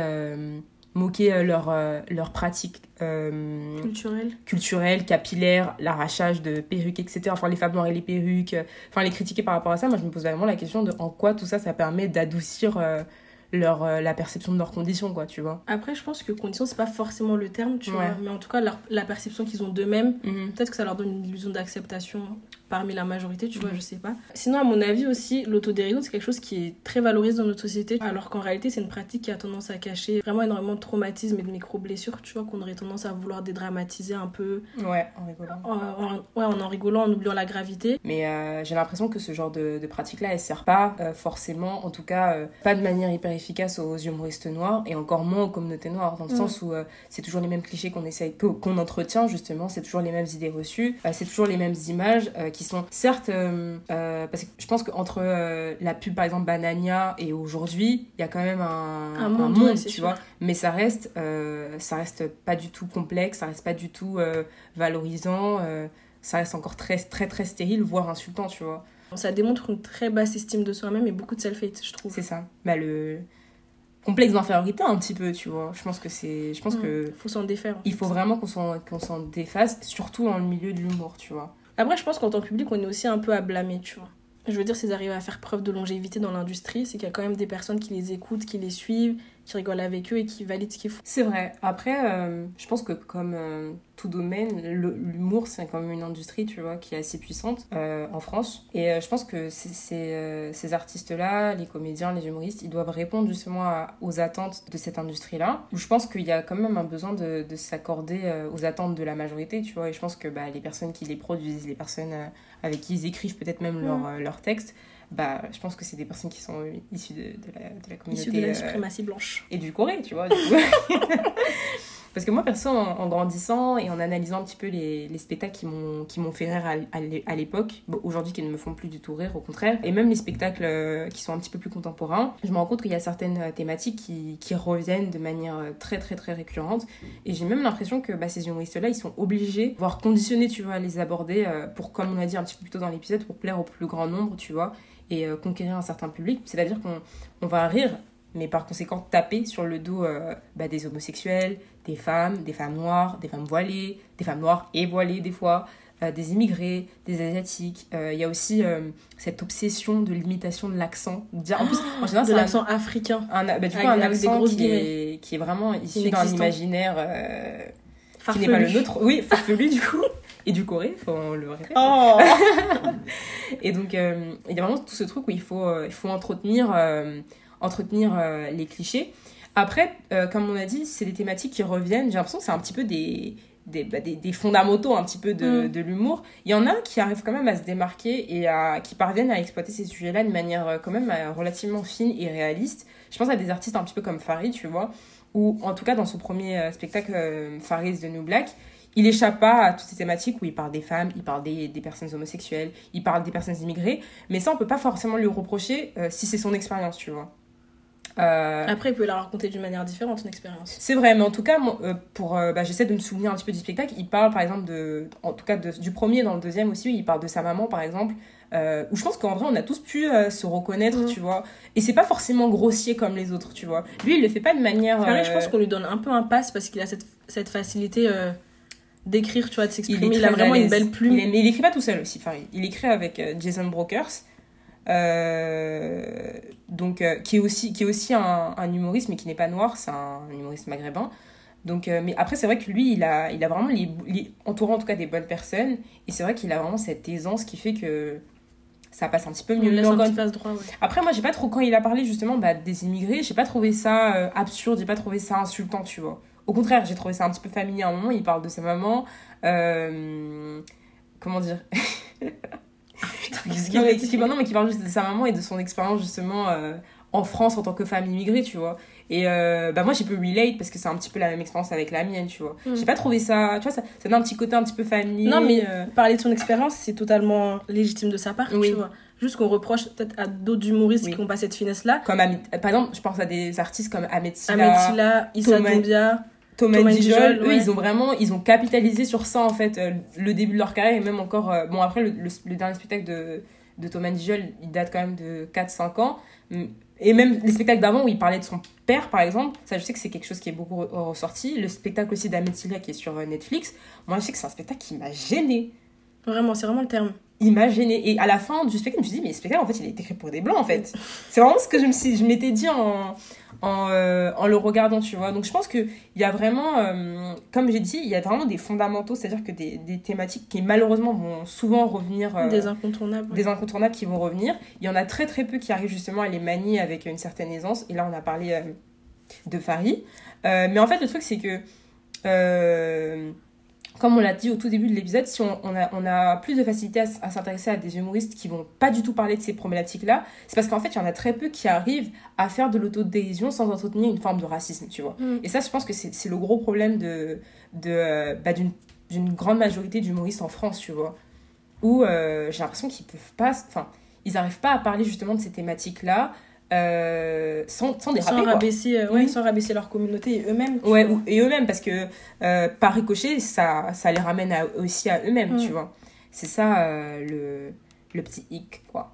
moquer euh, leur, euh, leur pratique. euh, Culturel. culturel, capillaire, l'arrachage de perruques, etc. Enfin, les femmes noires et les perruques. euh, Enfin, les critiquer par rapport à ça, moi, je me pose vraiment la question de en quoi tout ça, ça permet d'adoucir euh, leur, euh, la perception de leurs conditions, quoi, tu vois. Après, je pense que condition, c'est pas forcément le terme, tu Ouais. vois. Mais en tout cas, leur- la perception qu'ils ont d'eux-mêmes, Mhm. peut-être que ça leur donne une illusion d'acceptation parmi la majorité, tu vois, Mhm. je sais pas. Sinon, à mon avis aussi, l'autodérision, c'est quelque chose qui est très valorisé dans notre société, alors qu'en réalité, c'est une pratique qui a tendance à cacher vraiment énormément de traumatismes et de micro-blessures, tu vois, qu'on aurait tendance à vouloir dédramatiser un peu, Ouais, en rigolant. en, en- ouais, en en rigolant, en oubliant la gravité. Mais euh, j'ai l'impression que ce genre de, de pratique-là, elle sert pas euh, forcément, en tout cas, euh, pas de manière hyper efficace aux humoristes noirs et encore moins aux communautés noires, dans le Mm. sens où c'est toujours les mêmes clichés qu'on essaye, qu'on entretient justement, c'est toujours les mêmes idées reçues, c'est toujours les mêmes images euh, qui sont certes, euh, euh, parce que je pense qu'entre euh, la pub par exemple Banania et aujourd'hui, il y a quand même un, Un monde, ouais, tu sûr. vois, mais ça reste, euh, ça reste pas du tout complexe, ça reste pas du tout valorisant. ça reste encore très très très stérile voire insultant tu vois Ça démontre une très basse estime de soi-même et beaucoup de self-hate, je trouve. c'est ça bah le complexe d'infériorité un petit peu tu vois je pense que c'est je pense Mm. que Faut s'en défaire. en il faut vraiment qu'on s'en qu'on s'en défasse surtout dans le milieu de l'humour tu vois Après, je pense qu'en tant que public, on est aussi un peu à blâmer, tu vois. Je veux dire, s'ils arrivent à faire preuve de longévité dans l'industrie, c'est qu'il y a quand même des personnes qui les écoutent, qui les suivent, qui rigolent avec eux et qui valident ce qu'ils font. c'est vrai après euh, je pense que comme euh, tout domaine l'humour c'est quand même une industrie tu vois qui est assez puissante euh, en France et je pense que ces, ces, euh, ces artistes là les comédiens les humoristes ils doivent répondre justement à- aux attentes de cette industrie là où je pense qu'il y a quand même un besoin de, de s'accorder aux attentes de la majorité tu vois et je pense que bah, les personnes qui les produisent les personnes avec qui ils écrivent peut-être même Mm. leurs leur textes bah je pense que c'est des personnes qui sont euh, issues de, de la, de la communauté Issus de la euh, suprématie blanche. et du Corée, tu vois. du coup. Parce que moi, perso, en, en grandissant et en analysant un petit peu les, les spectacles qui m'ont fait rire à, à l'é- à l'époque, bon, aujourd'hui qui ne me font plus du tout rire, au contraire, et même les spectacles euh, qui sont un petit peu plus contemporains, je me rends compte qu'il y a certaines thématiques qui, qui reviennent de manière très très très récurrente. Et j'ai même l'impression que bah, ces humoristes-là, ils sont obligés, voire conditionnés, tu vois, à les aborder pour, comme on a dit un petit peu plus tôt dans l'épisode, pour plaire au plus grand nombre, tu vois, et euh, conquérir un certain public. C'est-à-dire qu'on on va rire mais par conséquent taper sur le dos euh, bah, des homosexuels, des femmes, des femmes noires, des femmes voilées, des femmes noires et voilées des fois, euh, des immigrés, des asiatiques. Il y a aussi cette obsession de l'imitation de l'accent. En plus, en général, de un- l'accent africain. un, bah, du coup, un des accent qui est, qui est vraiment issu d'un imaginaire qui n'est pas le nôtre. Oui, farfelu du coup. Et du Corée, faut le répéter. Oh Et donc, euh, il y a vraiment tout ce truc où il faut, euh, il faut entretenir, euh, entretenir les clichés. Après, comme on a dit, c'est des thématiques qui reviennent. J'ai l'impression que c'est un petit peu des, des, bah, des, des fondamentaux un petit peu de, Mm. de l'humour. Il y en a qui arrivent quand même à se démarquer et à, qui parviennent à exploiter ces sujets-là de manière quand même relativement fine et réaliste. Je pense à des artistes un petit peu comme Farid, tu vois, ou en tout cas dans son premier spectacle, Farid The New Black, il échappe pas à toutes ces thématiques où il parle des femmes, il parle des, des personnes homosexuelles, il parle des personnes immigrées, mais ça on peut pas forcément lui reprocher euh, si c'est son expérience, tu vois. Euh, Après, il peut la raconter d'une manière différente, une expérience. C'est vrai, mais en tout cas, moi, euh, pour, bah, j'essaie de me souvenir un petit peu du spectacle. Il parle, par exemple, de, en tout cas, de- du premier, dans le deuxième aussi, il parle de sa maman, par exemple. euh, où je pense qu'en vrai, on a tous pu euh, se reconnaître, tu vois. Et c'est pas forcément grossier comme les autres, tu vois. Lui, il le fait pas de manière. Je pense qu'on lui donne un peu un pass parce qu'il a cette, cette facilité d'écrire, tu vois, de il, s'exprimer. est Il, a vraiment une belle plume. Il, mais il écrit pas tout seul aussi. Enfin, il écrit avec euh, Jason Brokers. euh, donc, euh, qui est aussi, qui est aussi un, un humoriste, mais qui n'est pas noir, c'est un, humoriste maghrébin. Donc, euh, mais après, c'est vrai que lui, il a, il a vraiment, les, les- entouré en tout cas des bonnes personnes, et c'est vrai qu'il a vraiment cette aisance qui fait que ça passe un petit peu mieux. un petit droit, ouais. Après, moi, j'ai pas trop, quand il a parlé justement bah, des immigrés, j'ai pas trouvé ça absurde, j'ai pas trouvé ça insultant, tu vois. Au contraire, j'ai trouvé ça un petit peu familier à un moment. Il parle de sa maman. euh, comment dire qu'est-ce qu'il non, a mais, dit qui, non, mais qui parle juste de sa maman et de son expérience justement euh, en France en tant que femme immigrée, tu vois. Et euh, bah, moi, j'ai pu relate parce que c'est un petit peu la même expérience avec la mienne, tu vois. Mm. J'ai pas trouvé ça, tu vois, ça, ça donne un petit côté un petit peu familier. Non, mais euh, parler de son expérience, c'est totalement légitime de sa part, Oui. tu vois. Juste qu'on reproche peut-être à d'autres humoristes Oui. qui n'ont pas cette finesse-là. comme Amit- par exemple, je pense à des artistes comme Ahmed Silla, Ahmed Silla, Issa. Thomas Thomas Dijol, eux, ouais. ils ont vraiment, ils ont capitalisé sur ça, en fait, euh, le début de leur carrière, et même encore, euh, bon, après, le, le- le dernier spectacle de, de Thomas Dijol, il date quand même de 4-5 ans, et même les spectacles d'avant où il parlait de son père, par exemple, ça, je sais que c'est quelque chose qui est beaucoup re- ressorti, le spectacle aussi d'Ahmed Silla qui est sur euh, Netflix, moi, je sais que c'est un spectacle qui m'a gêné Vraiment, c'est vraiment le terme. il m'a gêné et à la fin du spectacle je me suis dit mais le spectacle en fait il est écrit pour des blancs en fait. C'est vraiment ce que je me suis je m'étais dit en en, euh, en le regardant tu vois. Donc je pense que il y a vraiment euh, comme j'ai dit il y a vraiment des fondamentaux c'est à dire que des, des thématiques qui malheureusement vont souvent revenir euh, Des incontournables. des incontournables qui vont revenir. Il y en a très très peu qui arrivent justement à les manier avec une certaine aisance. Et là on a parlé de Farid. Mais en fait le truc c'est que comme on l'a dit au tout début de l'épisode, si on, on a, on a plus de facilité à, s'intéresser à des humoristes qui vont pas du tout parler de ces problématiques-là, c'est parce qu'en fait, il y en a très peu qui arrivent à faire de l'autodérision sans entretenir une forme de racisme, tu vois. Mm. Et ça, je pense que c'est le gros problème de, de, euh, bah, d'une d'une grande majorité d'humoristes en France, tu vois. Où euh, j'ai l'impression qu'ils peuvent pas... Enfin, ils n'arrivent pas à parler justement de ces thématiques-là euh, sans, sans déraper, sans rabaisser, euh, ouais, Oui. sans rabaisser leur communauté et eux-mêmes. Ouais, vois. et eux-mêmes, parce que euh, par ricochet, ça, ça les ramène à- aussi à eux-mêmes, Mm. tu vois. C'est ça le, le petit hic, quoi.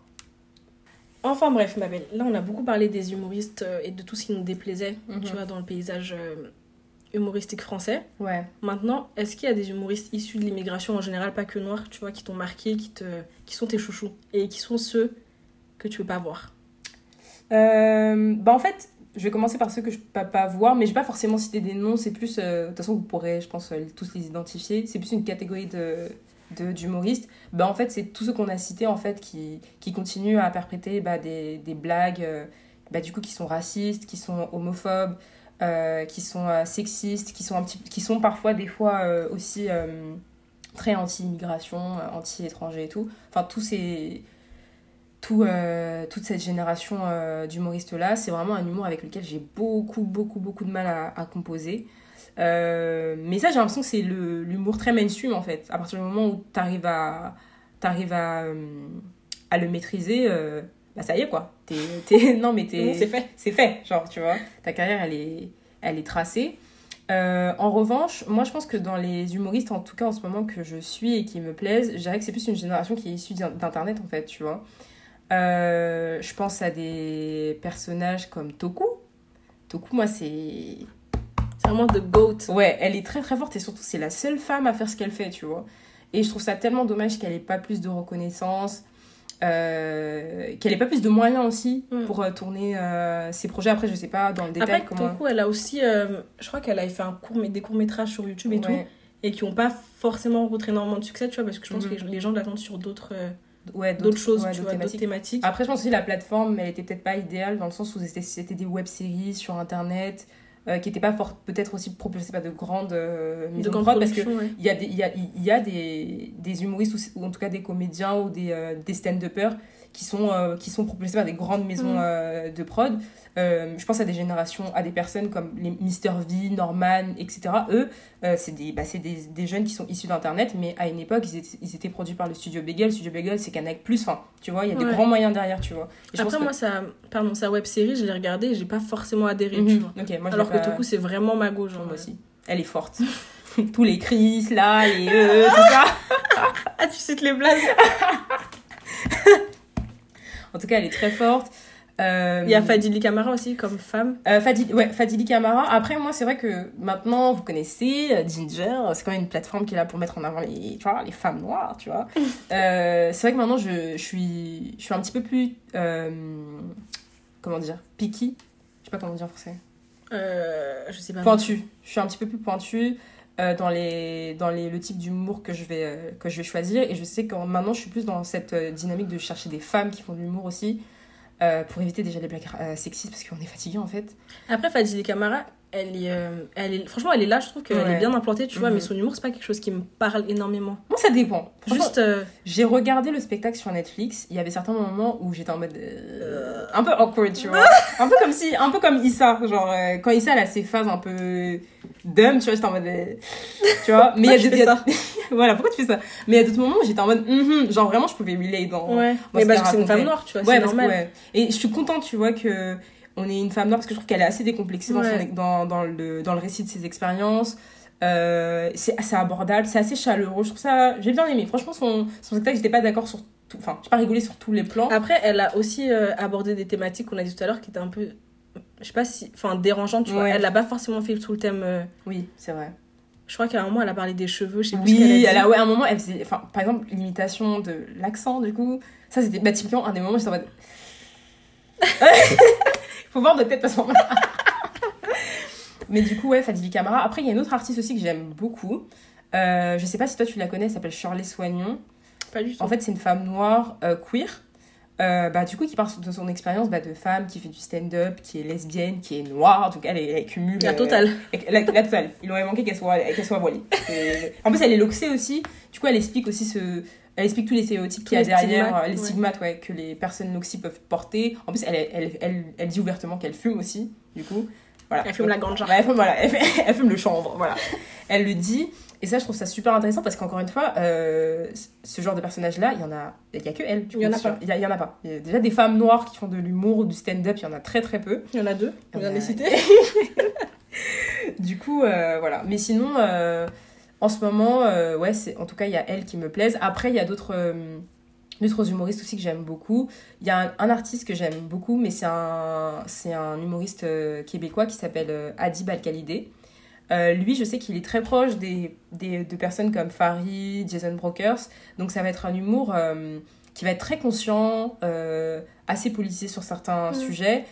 Enfin bref, ma belle, là on a beaucoup parlé des humoristes et de tout ce qui nous déplaisait, Mhm. tu vois, dans le paysage humoristique français. Ouais. Maintenant, est-ce qu'il y a des humoristes issus de l'immigration en général, pas que noirs, tu vois, qui t'ont marqué, qui, te... qui sont tes chouchous et qui sont ceux que tu veux pas voir? Euh, bah en fait, je vais commencer par ceux que je peux pas voir, mais je vais pas forcément citer des noms, c'est plus... euh, de toute façon, vous pourrez, je pense, euh, tous les identifier. C'est plus une catégorie de d'humoristes. Bah en fait, c'est tous ceux qu'on a cités, en fait, qui, qui continuent à perpréter bah, des, des blagues, bah, du coup, qui sont racistes, qui sont homophobes, qui sont sexistes, qui sont, un petit, qui sont parfois, des fois, aussi très anti-immigration, anti-étranger et tout. Enfin, tous ces... Tout, euh, toute cette génération euh, d'humoristes-là, c'est vraiment un humour avec lequel j'ai beaucoup, beaucoup, beaucoup de mal à, à composer. Euh, mais ça, j'ai l'impression que c'est l'humour très mainstream, en fait. À partir du moment où tu arrives à, t'arrives à, euh, à le maîtriser, bah ça y est, quoi. T'es, t'es- non, mais t'es, Non, c'est fait. c'est fait, genre, tu vois. Ta carrière, elle est, elle est tracée. En revanche, moi, je pense que dans les humoristes, en tout cas en ce moment que je suis et qui me plaisent, je dirais que c'est plus une génération qui est issue d'in- d'Internet, en fait, tu vois. Euh, je pense à des personnages comme Toku. Toku, moi, c'est... C'est vraiment the goat. Ouais, elle est très très forte et surtout, c'est la seule femme à faire ce qu'elle fait, tu vois. Et je trouve ça tellement dommage qu'elle ait pas plus de reconnaissance, euh, qu'elle ait pas plus de moyens aussi Mm. pour euh, tourner euh, ses projets. Après, je sais pas dans le détail Après, comment. Toku, elle a aussi, je crois qu'elle a fait un court, des courts-métrages sur YouTube et tout, et qui n'ont pas forcément rencontré énormément de succès, tu vois, parce que je pense Mhm. que les, gens l'attendent sur d'autres Ouais, d'autres choses, ouais, tu d'autres vois, thématiques. thématiques. Après, je pense aussi la plateforme, elle était peut-être pas idéale dans le sens où c'était des web-séries sur Internet. euh, qui n'étaient pas peut-être aussi propulsés par de grandes euh, maisons De de grande prod, parce que production, ouais. il y a des, y a, y a des, des humoristes ou, ou en tout cas des comédiens ou des, euh, des stand-uppers qui sont, euh, qui sont propulsés par des grandes maisons Mm. euh, de prod. Euh, je pense à des générations, à des personnes comme les Mr. V, Norman, etc. Eux, euh, c'est des, bah, des, des jeunes qui sont issus d'Internet, mais à une époque, ils étaient, ils étaient produits par le studio Bagel. Studio Bagel, c'est Canac Plus, enfin, tu vois, il y a des Ouais. grands moyens derrière, tu vois. Et Après, que- moi, sa, pardon, sa web série, je l'ai regardée et j'ai pas forcément adhéré, tu Mhm. vois. Moi, je Alors que pas- tout coup, c'est vraiment ma gauche. moi aussi. Elle est forte. Tous les Chris, là, les euh, tout ça. Ah, tu cites les blagues En tout cas, elle est très forte. Euh, Il y a Fadili Camara aussi, comme femme. Euh, Fadili, ouais, Fadili Camara. Après, moi, c'est vrai que maintenant, vous connaissez euh, Ginger. C'est quand même une plateforme qui est là pour mettre en avant les, tu vois, les femmes noires, tu vois. Euh, c'est vrai que maintenant, je, je, suis, je suis un petit peu plus. euh, comment dire Picky. Je sais pas comment dire en français. Euh, je sais pas. Pointu. Je suis un petit peu plus pointue. Euh, dans, les, dans les, le type d'humour que, je vais, euh, que je vais choisir. Et je sais que maintenant, je suis plus dans cette euh, dynamique de chercher des femmes qui font de l'humour aussi, pour éviter déjà les blagues sexistes, parce qu'on est fatigué en fait. Après, Fadili Camara, elle est, euh, elle est, franchement, elle est là, je trouve qu'elle Ouais. est bien implantée, tu vois, Mhm. mais son humour, c'est pas quelque chose qui me parle énormément. Moi, ça dépend. Juste, euh, J'ai regardé le spectacle sur Netflix. Il y avait certains moments où j'étais en mode euh, un peu awkward, tu vois. un peu comme si, un peu comme Issa, genre quand Issa elle a ses phases un peu dumb, tu vois, j'étais en mode euh, tu vois. Mais il y a des a- voilà, pourquoi tu fais ça? Mais il y a d'autres moments où j'étais en mode mhm, genre vraiment je pouvais relate dans ouais. Mais que c'est une femme noire, tu vois, Ouais, c'est que, normal. ouais. Et je suis contente, tu vois, que on est une femme noire parce que je trouve qu'elle est assez décomplexée dans, Ouais. son- dans, dans, le, dans le récit de ses expériences. Euh, c'est assez abordable, c'est assez chaleureux. Je trouve ça, j'ai bien aimé. Franchement, son, son spectacle, j'étais pas d'accord sur tout. Enfin, j'ai pas rigolé sur tous les plans. Après, elle a aussi euh, abordé des thématiques qu'on a dit tout à l'heure qui étaient un peu, je sais pas si, enfin, dérangeantes, tu vois. Elle a pas forcément fait tout le thème. euh, Oui, c'est vrai. Je crois qu'à un moment, elle a parlé des cheveux, je sais plus a Oui, dit. elle a, ouais, à un moment, elle faisait, enfin, par exemple, l'imitation de l'accent, du coup. Ça, c'était bah, typiquement un des moments où j'étais en mode. Faut voir de tête à ce moment-là. Mais du coup, ouais, Fadili Camara. Après, il y a une autre artiste aussi que j'aime beaucoup. Euh, je sais pas si toi tu la connais, elle s'appelle Shirley Soignon. Pas du tout. En fait, c'est une femme noire euh, queer. Euh, bah, du coup, qui parle de son expérience bah, de femme qui fait du stand-up, qui est lesbienne, qui est noire. Donc, elle, elle, elle cumule. la euh, totale. la, la totale. Il aurait manqué qu'elle soit, qu'elle soit voilée. Et- En plus, elle est loxée aussi. Du coup, elle explique aussi ce. Elle explique tous les stéréotypes qu'il y a derrière, stigmates, euh, les ouais. stigmates ouais, que les personnes loxies peuvent porter. En plus, elle, elle, elle, elle dit ouvertement qu'elle fume aussi, du coup. Voilà. Elle fume la ganja. Ouais, elle fume, voilà, elle fume le chanvre, voilà. Elle le dit. Et ça, je trouve ça super intéressant parce qu'encore une fois, euh, ce genre de personnage-là, il y en a, il y a que elle. Il y en a pas. Il y, a- il y en a pas. Il y a déjà des femmes noires qui font de l'humour ou du stand-up, il y en a très très peu. Il y en a deux, on vient de les citer. Du coup, euh, voilà. Mais sinon, euh, en ce moment, ouais, c'est, en tout cas, il y a elle qui me plaise. Après, il y a d'autres, d'autres humoristes aussi que j'aime beaucoup. Il y a un, un artiste que j'aime beaucoup, mais c'est un, c'est un humoriste québécois qui s'appelle Adib Al-Khalidé. Euh, lui, je sais qu'il est très proche des, des, de personnes comme Farid, Jason Brokers. Donc, ça va être un humour euh, qui va être très conscient, euh, assez policier sur certains Mm. sujets.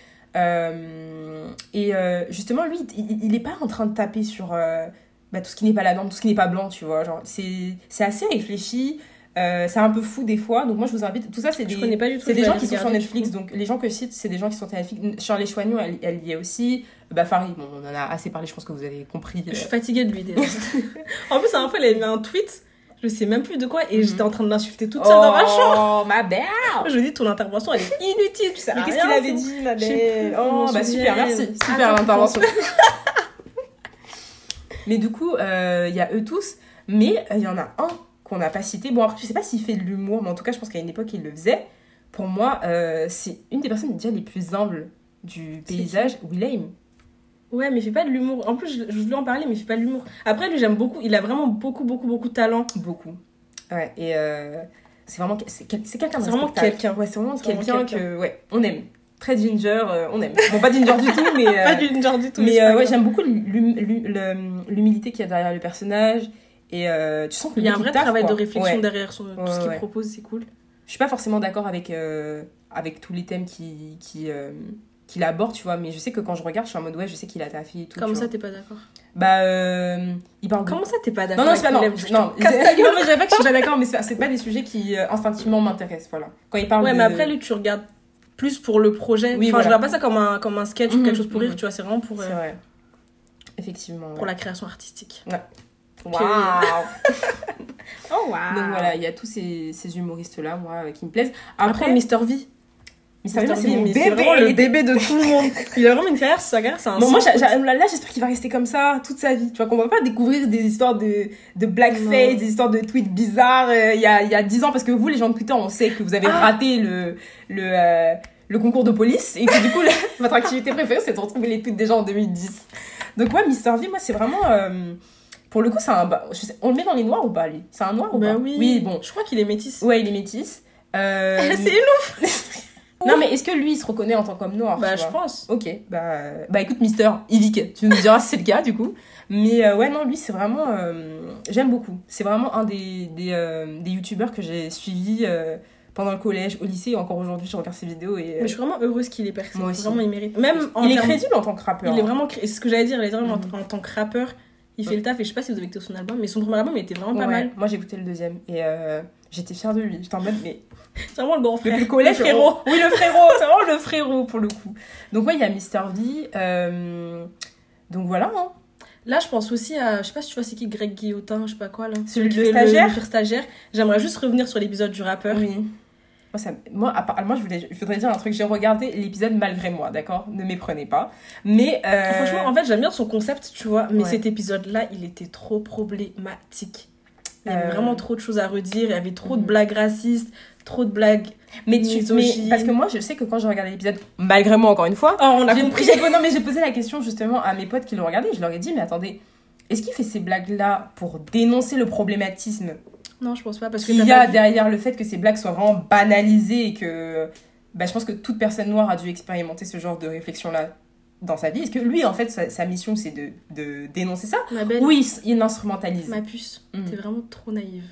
Et justement, lui, il, il est pas en train de taper sur bah, tout ce qui n'est pas la norme, tout ce qui n'est pas blanc, tu vois. Genre, c'est assez réfléchi. Euh, c'est un peu fou des fois. Donc, moi, je vous invite. Tout ça, c'est Je des. connais pas du tout. C'est je des gens qui sont sur Netflix, donc les gens que je cite, c'est des gens qui sont sur Netflix. Charlie Choignon, elle, elle y est aussi. Bah, Farid, bon, on en a assez parlé, je pense que vous avez compris. Je suis fatiguée de lui déjà. en plus, à un fois, elle a mis un tweet, je sais même plus de quoi, et Mhm. j'étais en train de l'insulter toute seule dans ma chambre. Oh, ma belle Je lui dis, ton intervention, elle est inutile, tu sais Mais qu'est-ce qu'il avait dit, ma Je belle Oh, bah super, merci. Super l'intervention. Mais du coup, euh, il y a eux tous, mais euh, il y en a un qu'on n'a pas cité. Bon, après, je sais pas s'il fait de l'humour, mais en tout cas, je pense qu'à une époque, il le faisait. Pour moi, euh, c'est une des personnes déjà les plus humbles du paysage, Willem. Ouais, mais il fait pas de l'humour. En plus, je, je voulais en parler, mais il fait pas de l'humour. Après, lui, j'aime beaucoup. Il a vraiment beaucoup, beaucoup, beaucoup de talent. Beaucoup. Ouais, et euh, c'est vraiment c'est quelqu'un C'est vraiment quelqu'un. Ouais, c'est vraiment quelqu'un quelqu'un. que ouais, on aime. Très ginger, euh, on aime. Bon, pas ginger du tout, mais euh, Pas genre du tout. mais ouais, j'aime beaucoup l'humilité qu'il y a derrière le personnage et euh, tu sens que Il y a un vrai travail quoi. de réflexion Ouais. derrière son, tout ce Ouais, qu'il ouais. propose, c'est cool. Je suis pas forcément d'accord avec euh, avec tous les thèmes qui qui euh, qu'il aborde, tu vois, mais je sais que quand je regarde, je suis en mode ouais, je sais qu'il a taffé et tout. Comment tu ça, vois. t'es pas d'accord? Bah euh, il parle Comment ça, t'es pas d'accord Non, non, c'est pas, non, non, Je ta dirais pas que je suis pas d'accord, mais c'est pas- des sujets qui euh, instinctivement m'intéressent, voilà. Quand il parle Ouais, de... mais après, lui, tu regardes plus pour le projet. Oui, enfin, voilà. je regarde pas ça comme un, comme un sketch ou Mhm, quelque chose pour rire, mhm. tu vois, c'est vraiment pour. C'est euh, vrai. Effectivement. pour la création artistique. Waouh Oh waouh Donc voilà, il y a tous ces, ces humoristes-là, moi, euh, qui me plaisent. Après, Après, Mr. V. Mr. V, c'est vraiment le bébé de tout le monde. Il a vraiment une carrière, sa carrière, c'est un Bon, moi, là, j'espère qu'il va rester comme ça toute sa vie. Tu vois, qu'on va pas découvrir des histoires de, de blackface, des histoires de tweets bizarres euh, il y, a, y a 10 ans. Parce que vous, les gens de Twitter, on sait que vous avez Ah. raté le, le, euh, le concours de police et que du coup, votre activité préférée, c'est de retrouver les tweets des gens en 2010. Donc, ouais, Mr. V, moi, c'est vraiment. euh, pour le coup, c'est un. je sais- on le met dans les noirs ou pas, lui? C'est un noir ou Bah pas? oui. Oui, bon. Je crois qu'il est métis. Ouais, il est métis. Euh, c'est une non, mais est-ce que lui, il se reconnaît en tant qu'homme noir Bah, je pense. Ok, bah, bah écoute, Mister, Yvick, tu nous diras si c'est le cas du coup. Mais euh, ouais, non, lui, c'est vraiment. euh, J'aime beaucoup. C'est vraiment un des, des, euh, des youtubeurs que j'ai suivi pendant le collège, au lycée, et encore aujourd'hui, je regarde ses vidéos et. Mais je suis vraiment heureuse qu'il ait percé. Moi aussi. Vraiment, il mérite. Même en il est crédible en tant que rappeur. Il est hein. vraiment. C'est ce que j'allais dire. dire, en- Mhm. En, tant que rappeur, il fait le taf. Et je sais pas si vous avez écouté son album, mais son premier album, il était vraiment pas Ouais, mal. Moi, j'ai écouté le deuxième et euh, j'étais fière de lui. J'étais en mode, mais. C'est vraiment le grand frère. Le collège, Le frérot. Oui, le frérot, c'est vraiment le frérot pour le coup. Donc, ouais, il y a Mister V. euh, Donc voilà, hein. Là, je pense aussi à. Je sais pas si tu vois, c'est qui Greg Guillotin, je sais pas quoi là. Celui qui de fait stagiaire le, le stagiaire. J'aimerais juste revenir sur l'épisode du rappeur. Oui. Moi, ça, moi, moi je, voulais, je voudrais dire un truc. J'ai regardé l'épisode malgré moi, d'accord? Ne méprenez pas. Mais. euh, Franchement, en fait, j'aime bien son concept, tu vois, mais Ouais. cet épisode-là, il était trop problématique. Il y avait Euh, vraiment trop de choses à redire, il y avait trop de Mhm. blagues racistes, trop de blagues. mais, tu, mais parce que moi, je sais que quand j'ai regardé l'épisode, malgré moi, encore une fois, Oh, on a compris. non, mais j'ai posé la question justement à mes potes qui l'ont regardé. Je leur ai dit, mais attendez, est-ce qu'il fait ces blagues-là pour dénoncer le problématisme Non, je pense pas, parce qu'il y a pas derrière le fait que ces blagues soient vraiment banalisées et que bah, je pense que toute personne noire a dû expérimenter ce genre de réflexion-là dans sa vie. Est-ce que lui, en fait, sa, sa mission, c'est de, de dénoncer ça Oui, il instrumentalise. ma puce, Mhm. t'es vraiment trop naïve.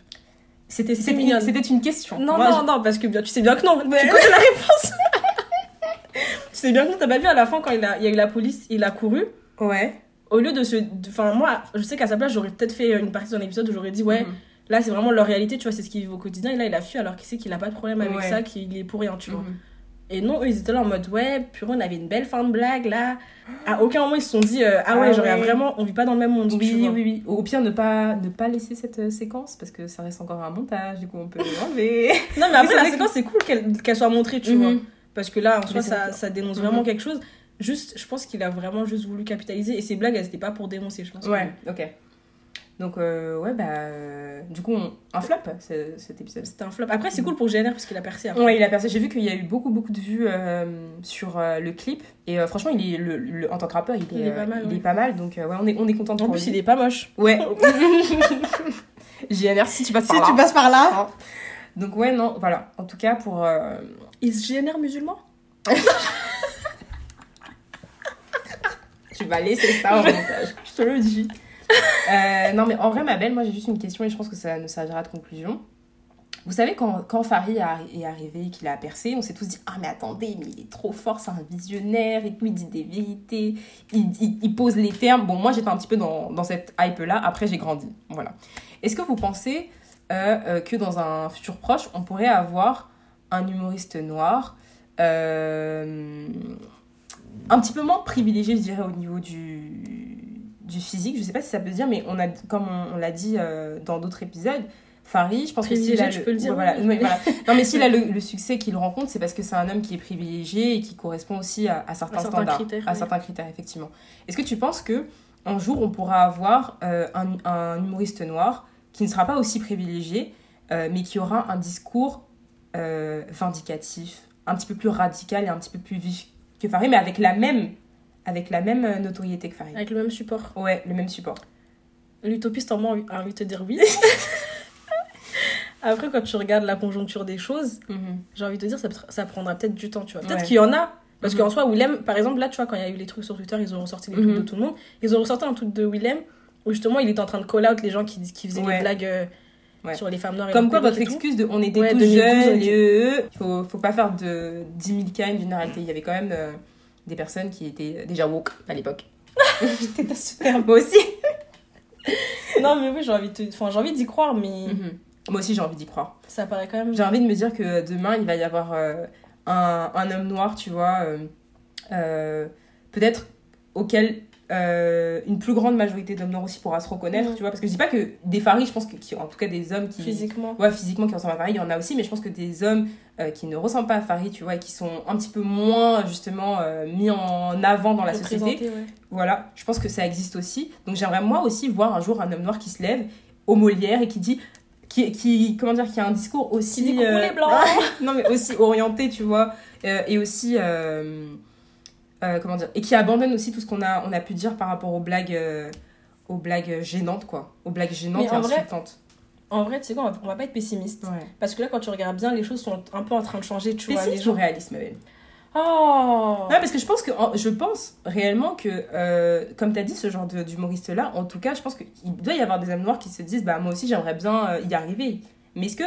C'était une question. Non, Moi, non, non, parce que bien, tu sais bien que non. Mais- Tu connais la réponse. tu sais bien que non, t'as pas vu à la fin quand il, a, il y a eu la police, il a couru. Ouais. Au lieu de se. Enfin, moi, je sais qu'à sa place, j'aurais peut-être fait une partie d'un épisode où j'aurais dit, ouais, Mhm. Là, c'est vraiment leur réalité, tu vois, c'est ce qu'ils vivent au quotidien. Et là, il a fui alors qu'il sait qu'il a pas de problème avec Ouais. ça, qu'il est pour rien, tu vois. Mhm. Et non, eux, ils étaient là en mode, ouais, purée, on avait une belle fin de blague là. À aucun moment, ils se sont dit, euh, ah ouais, Ah genre, ouais. vraiment, on vit pas dans le même monde. tu Oui, vois. oui, oui. Au pire, ne pas, ne pas laisser cette euh, séquence parce que ça reste encore un montage, du coup, on peut l'enlever. Non, mais après, c'est la séquence, c'est cool qu'elle soit montrée, tu Mhm. vois. Parce que là, en soi, ça, ça dénonce Mhm. vraiment quelque chose. Juste, je pense qu'il a vraiment juste voulu capitaliser. Et ces blagues, elles étaient pas pour dénoncer, je pense. Ouais, ok. Donc, euh, ouais, bah. euh, du coup, on- un flop, ce- cet épisode. C'était un flop. Après, c'est cool pour GNR parce qu'il a percé après. Ouais, il a percé. J'ai vu qu'il y a eu beaucoup, beaucoup de vues euh, sur euh, le clip. Et euh, franchement, il est, le, le- en tant que rappeur, il est, Il est pas euh, mal, il ouais. est pas mal. Donc, euh, ouais, on est, on est content En pour plus, lui. il est pas moche. Ouais. GNR, si tu passes par là. passes par là. Donc, ouais, non, voilà. En tout cas, pour. euh, Il se GNR musulman? Tu vas laisser ça au montage. Je te le dis. Euh, non, mais en vrai, ma belle, moi, j'ai juste une question et je pense que ça nous servira de conclusion. Vous savez, quand, quand Farid est arrivé, qu'il a percé, on s'est tous dit Ah, mais attendez, mais il est trop fort, c'est un visionnaire et tout, il dit des vérités, il, il- pose les termes. Bon, moi, j'étais un petit peu dans, dans cette hype-là. Après, j'ai grandi. Voilà. Est-ce que vous pensez euh, euh, que dans un futur proche, on pourrait avoir un humoriste noir un petit peu moins privilégié, je dirais, au niveau du, du physique. Je sais pas si ça peut se dire, mais on a, comme on, on l'a dit euh, dans d'autres épisodes, Farid, je pense que s'il a peux le dire, ouais, voilà, voilà. Non, mais s'il a le, le succès qu'il rencontre, c'est parce que c'est un homme qui est privilégié et qui correspond aussi à, à certains À certains standards, critères, à certains critères, effectivement. Est-ce que tu penses que un jour on pourra avoir euh, un, un humoriste noir qui ne sera pas aussi privilégié, euh, mais qui aura un discours vindicatif, un petit peu plus radical et un petit peu plus vif que Farid, mais avec la même, avec la même euh, notoriété que Farid. Avec le même support. Ouais, le même support. L'utopiste en moi a envie de te dire oui. Après, quand tu regardes la conjoncture des choses, j'ai envie de te dire, ça, ça prendra peut-être du temps, tu vois. Peut-être Ouais. qu'il y en a. Parce Mhm. qu'en soi, Willem, par exemple, là, tu vois, quand il y a eu les trucs sur Twitter, ils ont ressorti les trucs Mhm. de tout le monde. Ils ont ressorti un truc de Willem où justement, il était en train de call out les gens qui, qui faisaient Ouais. des blagues euh, Ouais. sur les femmes noires. et Comme quoi, votre et excuse de on était Ouais, tous 2012, on jeunes, était- il faut, faut pas faire de 10 000 cas une généralité. Il y avait quand même euh, des personnes qui étaient déjà woke à l'époque. J'étais pas super. Moi aussi. Non, mais oui, j'ai envie, de enfin, j'ai envie d'y croire, mais Moi aussi, j'ai envie d'y croire. ça paraît quand même. J'ai envie de me dire que demain, il va y avoir euh, un, un homme noir, tu vois, euh, euh, peut-être auquel euh, une plus grande majorité d'hommes noirs aussi pourra se reconnaître, Mhm. tu vois. Parce que je dis pas que des faris, je pense que, qui, en tout cas des hommes qui. Physiquement. Ouais, physiquement qui ressemblent à Farid, il y en a aussi, mais je pense que des hommes euh, qui ne ressemblent pas à Farid, tu vois, et qui sont un petit peu moins, justement, euh, mis en avant dans la société, ouais. voilà, je pense que ça existe aussi. Donc j'aimerais moi aussi voir un jour un homme noir qui se lève au Molière et qui dit. Qui, qui, comment dire, qui a un discours aussi. Qui dit les Blancs. non, mais aussi orienté, tu vois, et aussi. Euh, comment dire Et qui abandonne aussi tout ce qu'on a, on a pu dire par rapport aux blagues, euh, aux blagues gênantes, quoi. Aux blagues gênantes Mais et en vrai, insultantes. En vrai, tu sais quoi, on va, on va pas être pessimiste. Ouais. Parce que là, quand tu regardes bien, les choses sont un peu en train de changer, tu vois. Les Pessimiste ou gens... réaliste, ma belle Oh Non, parce que je pense que je pense réellement que, euh, comme tu as dit, ce genre d'humoriste-là, en tout cas, je pense qu'il doit y avoir des hommes noirs qui se disent bah moi aussi j'aimerais bien y arriver. Mais est-ce que.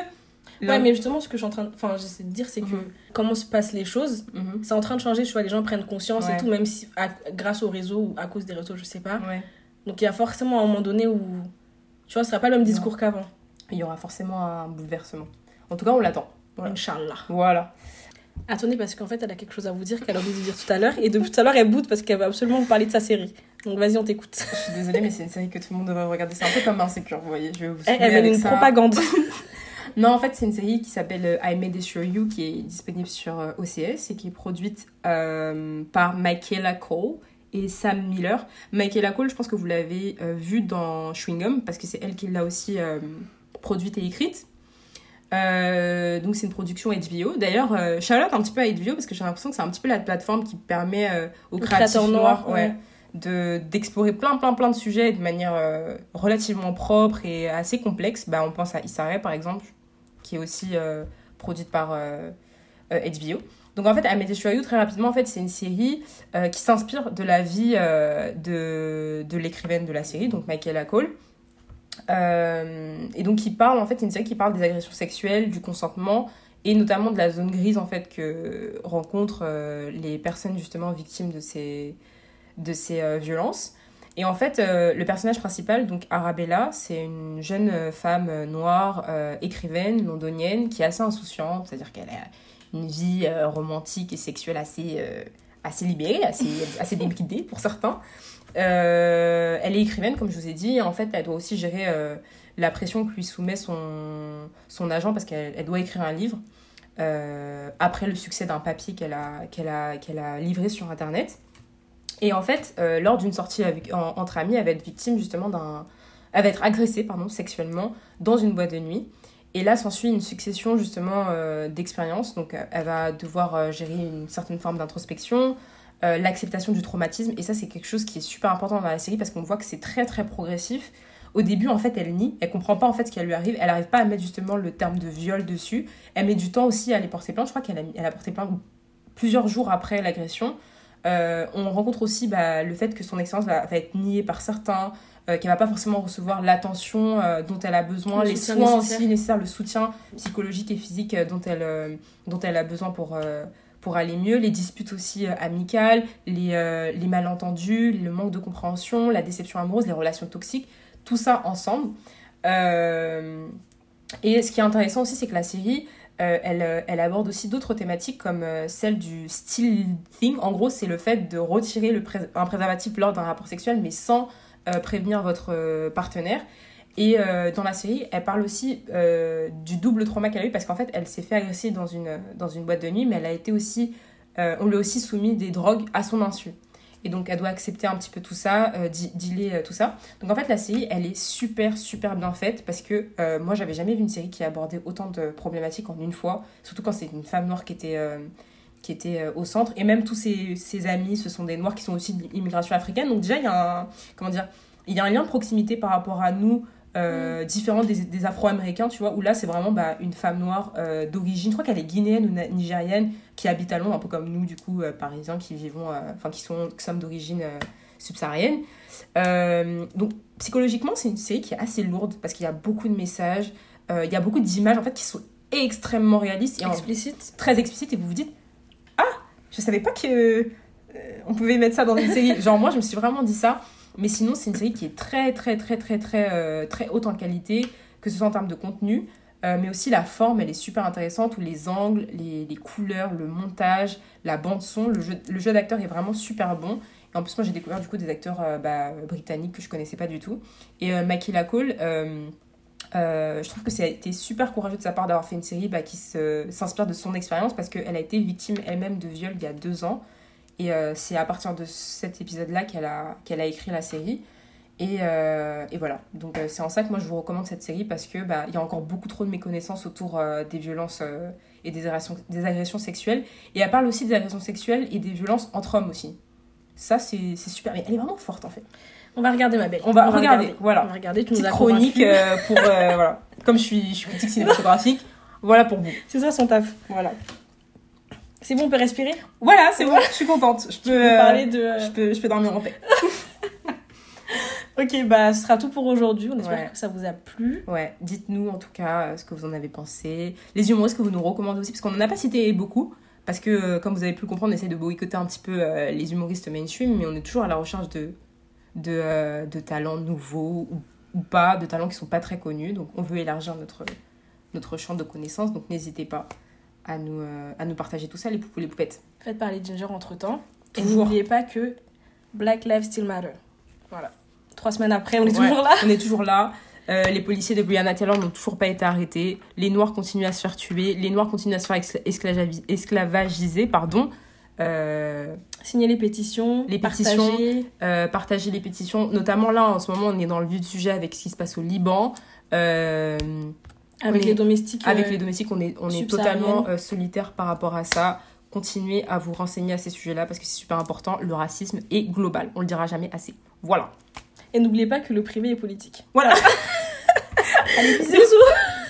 Ouais, mais justement, ce que je suis en train de... Enfin, j'essaie de dire, c'est que Mhm. comment se passent les choses, Mhm. c'est en train de changer, tu vois, les gens prennent conscience Ouais. et tout, même si à- grâce au réseau ou à cause des réseaux, je sais pas. Ouais. Donc il y a forcément un moment donné où, tu vois, ce sera pas le même discours qu'avant. Il y aura forcément un bouleversement. En tout cas, on l'attend. Ouais. Inch'Allah. Voilà. Attendez, parce qu'en fait, elle a quelque chose à vous dire qu'elle a oublié de dire tout à l'heure, et depuis tout à l'heure, elle boude parce qu'elle veut absolument vous parler de sa série. Donc vas-y, on t'écoute. Je suis désolée, mais c'est une série que tout le monde devrait regarder. C'est un peu comme Insécure, vous voyez. Je vais vous Elle, elle avec une ça. propagande. Non, en fait, c'est une série qui s'appelle euh, I May Destroy You, qui est disponible sur euh, OCS et qui est produite euh, par Michaela Cole et Sam Miller. Michaela Cole, je pense que vous l'avez euh, vue dans Chewing Gum, parce que c'est elle qui l'a aussi euh, produite et écrite. Euh, donc c'est une production HBO. D'ailleurs, euh, out un petit peu à HBO parce que j'ai l'impression que c'est un petit peu la plateforme qui permet euh, aux créateurs noirs, ouais, ouais. de d'explorer plein plein plein de sujets de manière relativement propre et assez complexe. Bah, on pense à Issa Rae, par exemple, qui est aussi euh, produite par euh, euh, HBO. Donc en fait, Amédée Choyou, très rapidement, en fait, c'est une série euh, qui s'inspire de la vie euh, de, de l'écrivaine de la série, donc Michaela Cole. Euh, et donc qui parle, en fait, une série qui parle des agressions sexuelles, du consentement et notamment de la zone grise, en fait, que rencontrent euh, les personnes, justement, victimes de ces, de ces euh, violences. Et en fait, euh, le personnage principal, donc Arabella, c'est une jeune femme noire, euh, écrivaine, londonienne, qui est assez insouciante, c'est-à-dire qu'elle a une vie euh, romantique et sexuelle assez, assez libérée, assez, assez débridée pour certains. Elle est écrivaine, comme je vous ai dit, et en fait, elle doit aussi gérer la pression que lui soumet son, son agent parce qu'elle elle doit écrire un livre après le succès d'un papier qu'elle a, qu'elle a, qu'elle a livré sur Internet. Et en fait, euh, lors d'une sortie entre amis, elle va être victime justement d'un. Elle va être agressée, pardon, sexuellement dans une boîte de nuit. Et là s'ensuit une succession justement euh, d'expériences. Donc euh, elle va devoir gérer une certaine forme d'introspection, l'acceptation du traumatisme. Et ça, c'est quelque chose qui est super important dans la série parce qu'on voit que c'est très très progressif. Au début, en fait, elle nie, elle comprend pas en fait ce qui lui arrive. Elle n'arrive pas à mettre justement le terme de viol dessus. Elle met du temps aussi à aller porter plainte. Je crois qu'elle a, elle a porté plainte plusieurs jours après l'agression. Euh, on rencontre aussi bah, le fait que son expérience va, va être niée par certains, euh, qu'elle va pas forcément recevoir l'attention euh, dont elle a besoin, Le les soins nécessaire. aussi nécessaires, le soutien psychologique et physique euh, dont elle, dont elle a besoin pour, pour aller mieux, les disputes aussi amicales, les, les malentendus, le manque de compréhension, la déception amoureuse, les relations toxiques, tout ça ensemble. Et ce qui est intéressant aussi, c'est que la série, euh, elle, euh, elle aborde aussi d'autres thématiques comme euh, celle du still thing. En gros, c'est le fait de retirer un préservatif lors d'un rapport sexuel, mais sans prévenir votre partenaire. Et dans la série, elle parle aussi du double trauma qu'elle a eu parce qu'en fait, elle s'est fait agresser dans une, dans une boîte de nuit, mais elle a été aussi, on lui a aussi soumis des drogues à son insu. Et donc, elle doit accepter un petit peu tout ça, euh, dealer euh, tout ça. Donc, en fait, la série, elle est super, super bien faite parce que euh, moi, j'avais jamais vu une série qui abordait autant de problématiques en une fois, surtout quand c'est une femme noire qui était, euh, qui était au centre. Et même tous ses, ses amis, ce sont des noirs qui sont aussi de l'immigration africaine. Donc, déjà, il y a un, comment dire, il y a un lien de proximité par rapport à nous, euh, différent des, des Afro-Américains, tu vois, où là, c'est vraiment bah, une femme noire euh, d'origine, je crois qu'elle est guinéenne ou nigérienne, qui habite à Londres, un peu comme nous, du coup, euh, parisiens, qui vivons, euh, enfin, qui sont, qui sommes d'origine subsaharienne. Donc, psychologiquement, c'est une série qui est assez lourde, parce qu'il y a beaucoup de messages, il y a beaucoup d'images, en fait, qui sont extrêmement réalistes et en- Explicite. très explicite et vous vous dites ah je savais pas que on pouvait mettre ça dans une série genre moi je me suis vraiment dit ça mais sinon c'est une série qui est très très très très très euh, très haute en qualité que ce soit en termes de contenu euh, mais aussi la forme elle est super intéressante où les angles les, les couleurs le montage la bande son le jeu, le jeu d'acteur est vraiment super bon Et en plus, moi, j'ai découvert du coup des acteurs euh, bah, britanniques que je connaissais pas du tout. Et Makila Cole, je trouve que été super courageux de sa part d'avoir fait une série bah, qui s'inspire de son expérience parce qu'elle a été victime elle-même de viol il y a deux ans. Et euh, c'est à partir de cet épisode-là qu'elle a, qu'elle a écrit la série. Et, euh, et voilà. Donc euh, c'est en ça que moi je vous recommande cette série parce que bah, il y a encore beaucoup trop de méconnaissances autour des violences et des agressions, des agressions sexuelles. Et elle parle aussi des agressions sexuelles et des violences entre hommes aussi. Ça c'est c'est super. Mais elle est vraiment forte en fait. On va regarder, ma belle. On va regarder, voilà. On va regarder, tu Petite chronique pour voilà. Comme je suis je suis critique cinématographique, voilà pour vous. C'est ça son taf. Voilà. C'est bon, on peut respirer Voilà, c'est bon, je suis contente. Je peux, euh, parler de... je peux je peux dormir en paix. Ok, bah ce sera tout pour aujourd'hui. On espère Ouais. que ça vous a plu. Ouais, dites-nous en tout cas euh, ce que vous en avez pensé. Les humoristes que vous nous recommandez aussi, parce qu'on n'en a pas cité beaucoup. Parce que, euh, comme vous avez pu le comprendre, on essaie de boycotter un petit peu euh, les humoristes mainstream, mais on est toujours à la recherche de, de, euh, de talents nouveaux ou, ou pas, de talents qui sont pas très connus. Donc, on veut élargir notre, notre champ de connaissances. Donc, n'hésitez pas à nous, euh, à nous partager tout ça, les poupous, les poupettes. Faites parler Ginger entre temps. Et n'oubliez pas que Black Lives Still Matter. Voilà. Trois semaines après, on est Ouais, toujours là. On est toujours là. Euh, les policiers de Brianna Taylor n'ont toujours pas été arrêtés. Les Noirs continuent à se faire tuer. Les Noirs continuent à se faire escla- esclavagi- esclavagiser. Pardon. Euh, Signez les pétitions. Les pétitions. euh, partager les pétitions. Notamment là, en ce moment, on est dans le vif du sujet avec ce qui se passe au Liban. Euh, Avec est- les domestiques. avec euh, les domestiques, on est, on est totalement euh, solitaire par rapport à ça. Continuez à vous renseigner à ces sujets-là parce que c'est super important. Le racisme est global. On le dira jamais assez. Voilà. Et n'oubliez pas que le privé est politique. Voilà. Allez, bisous.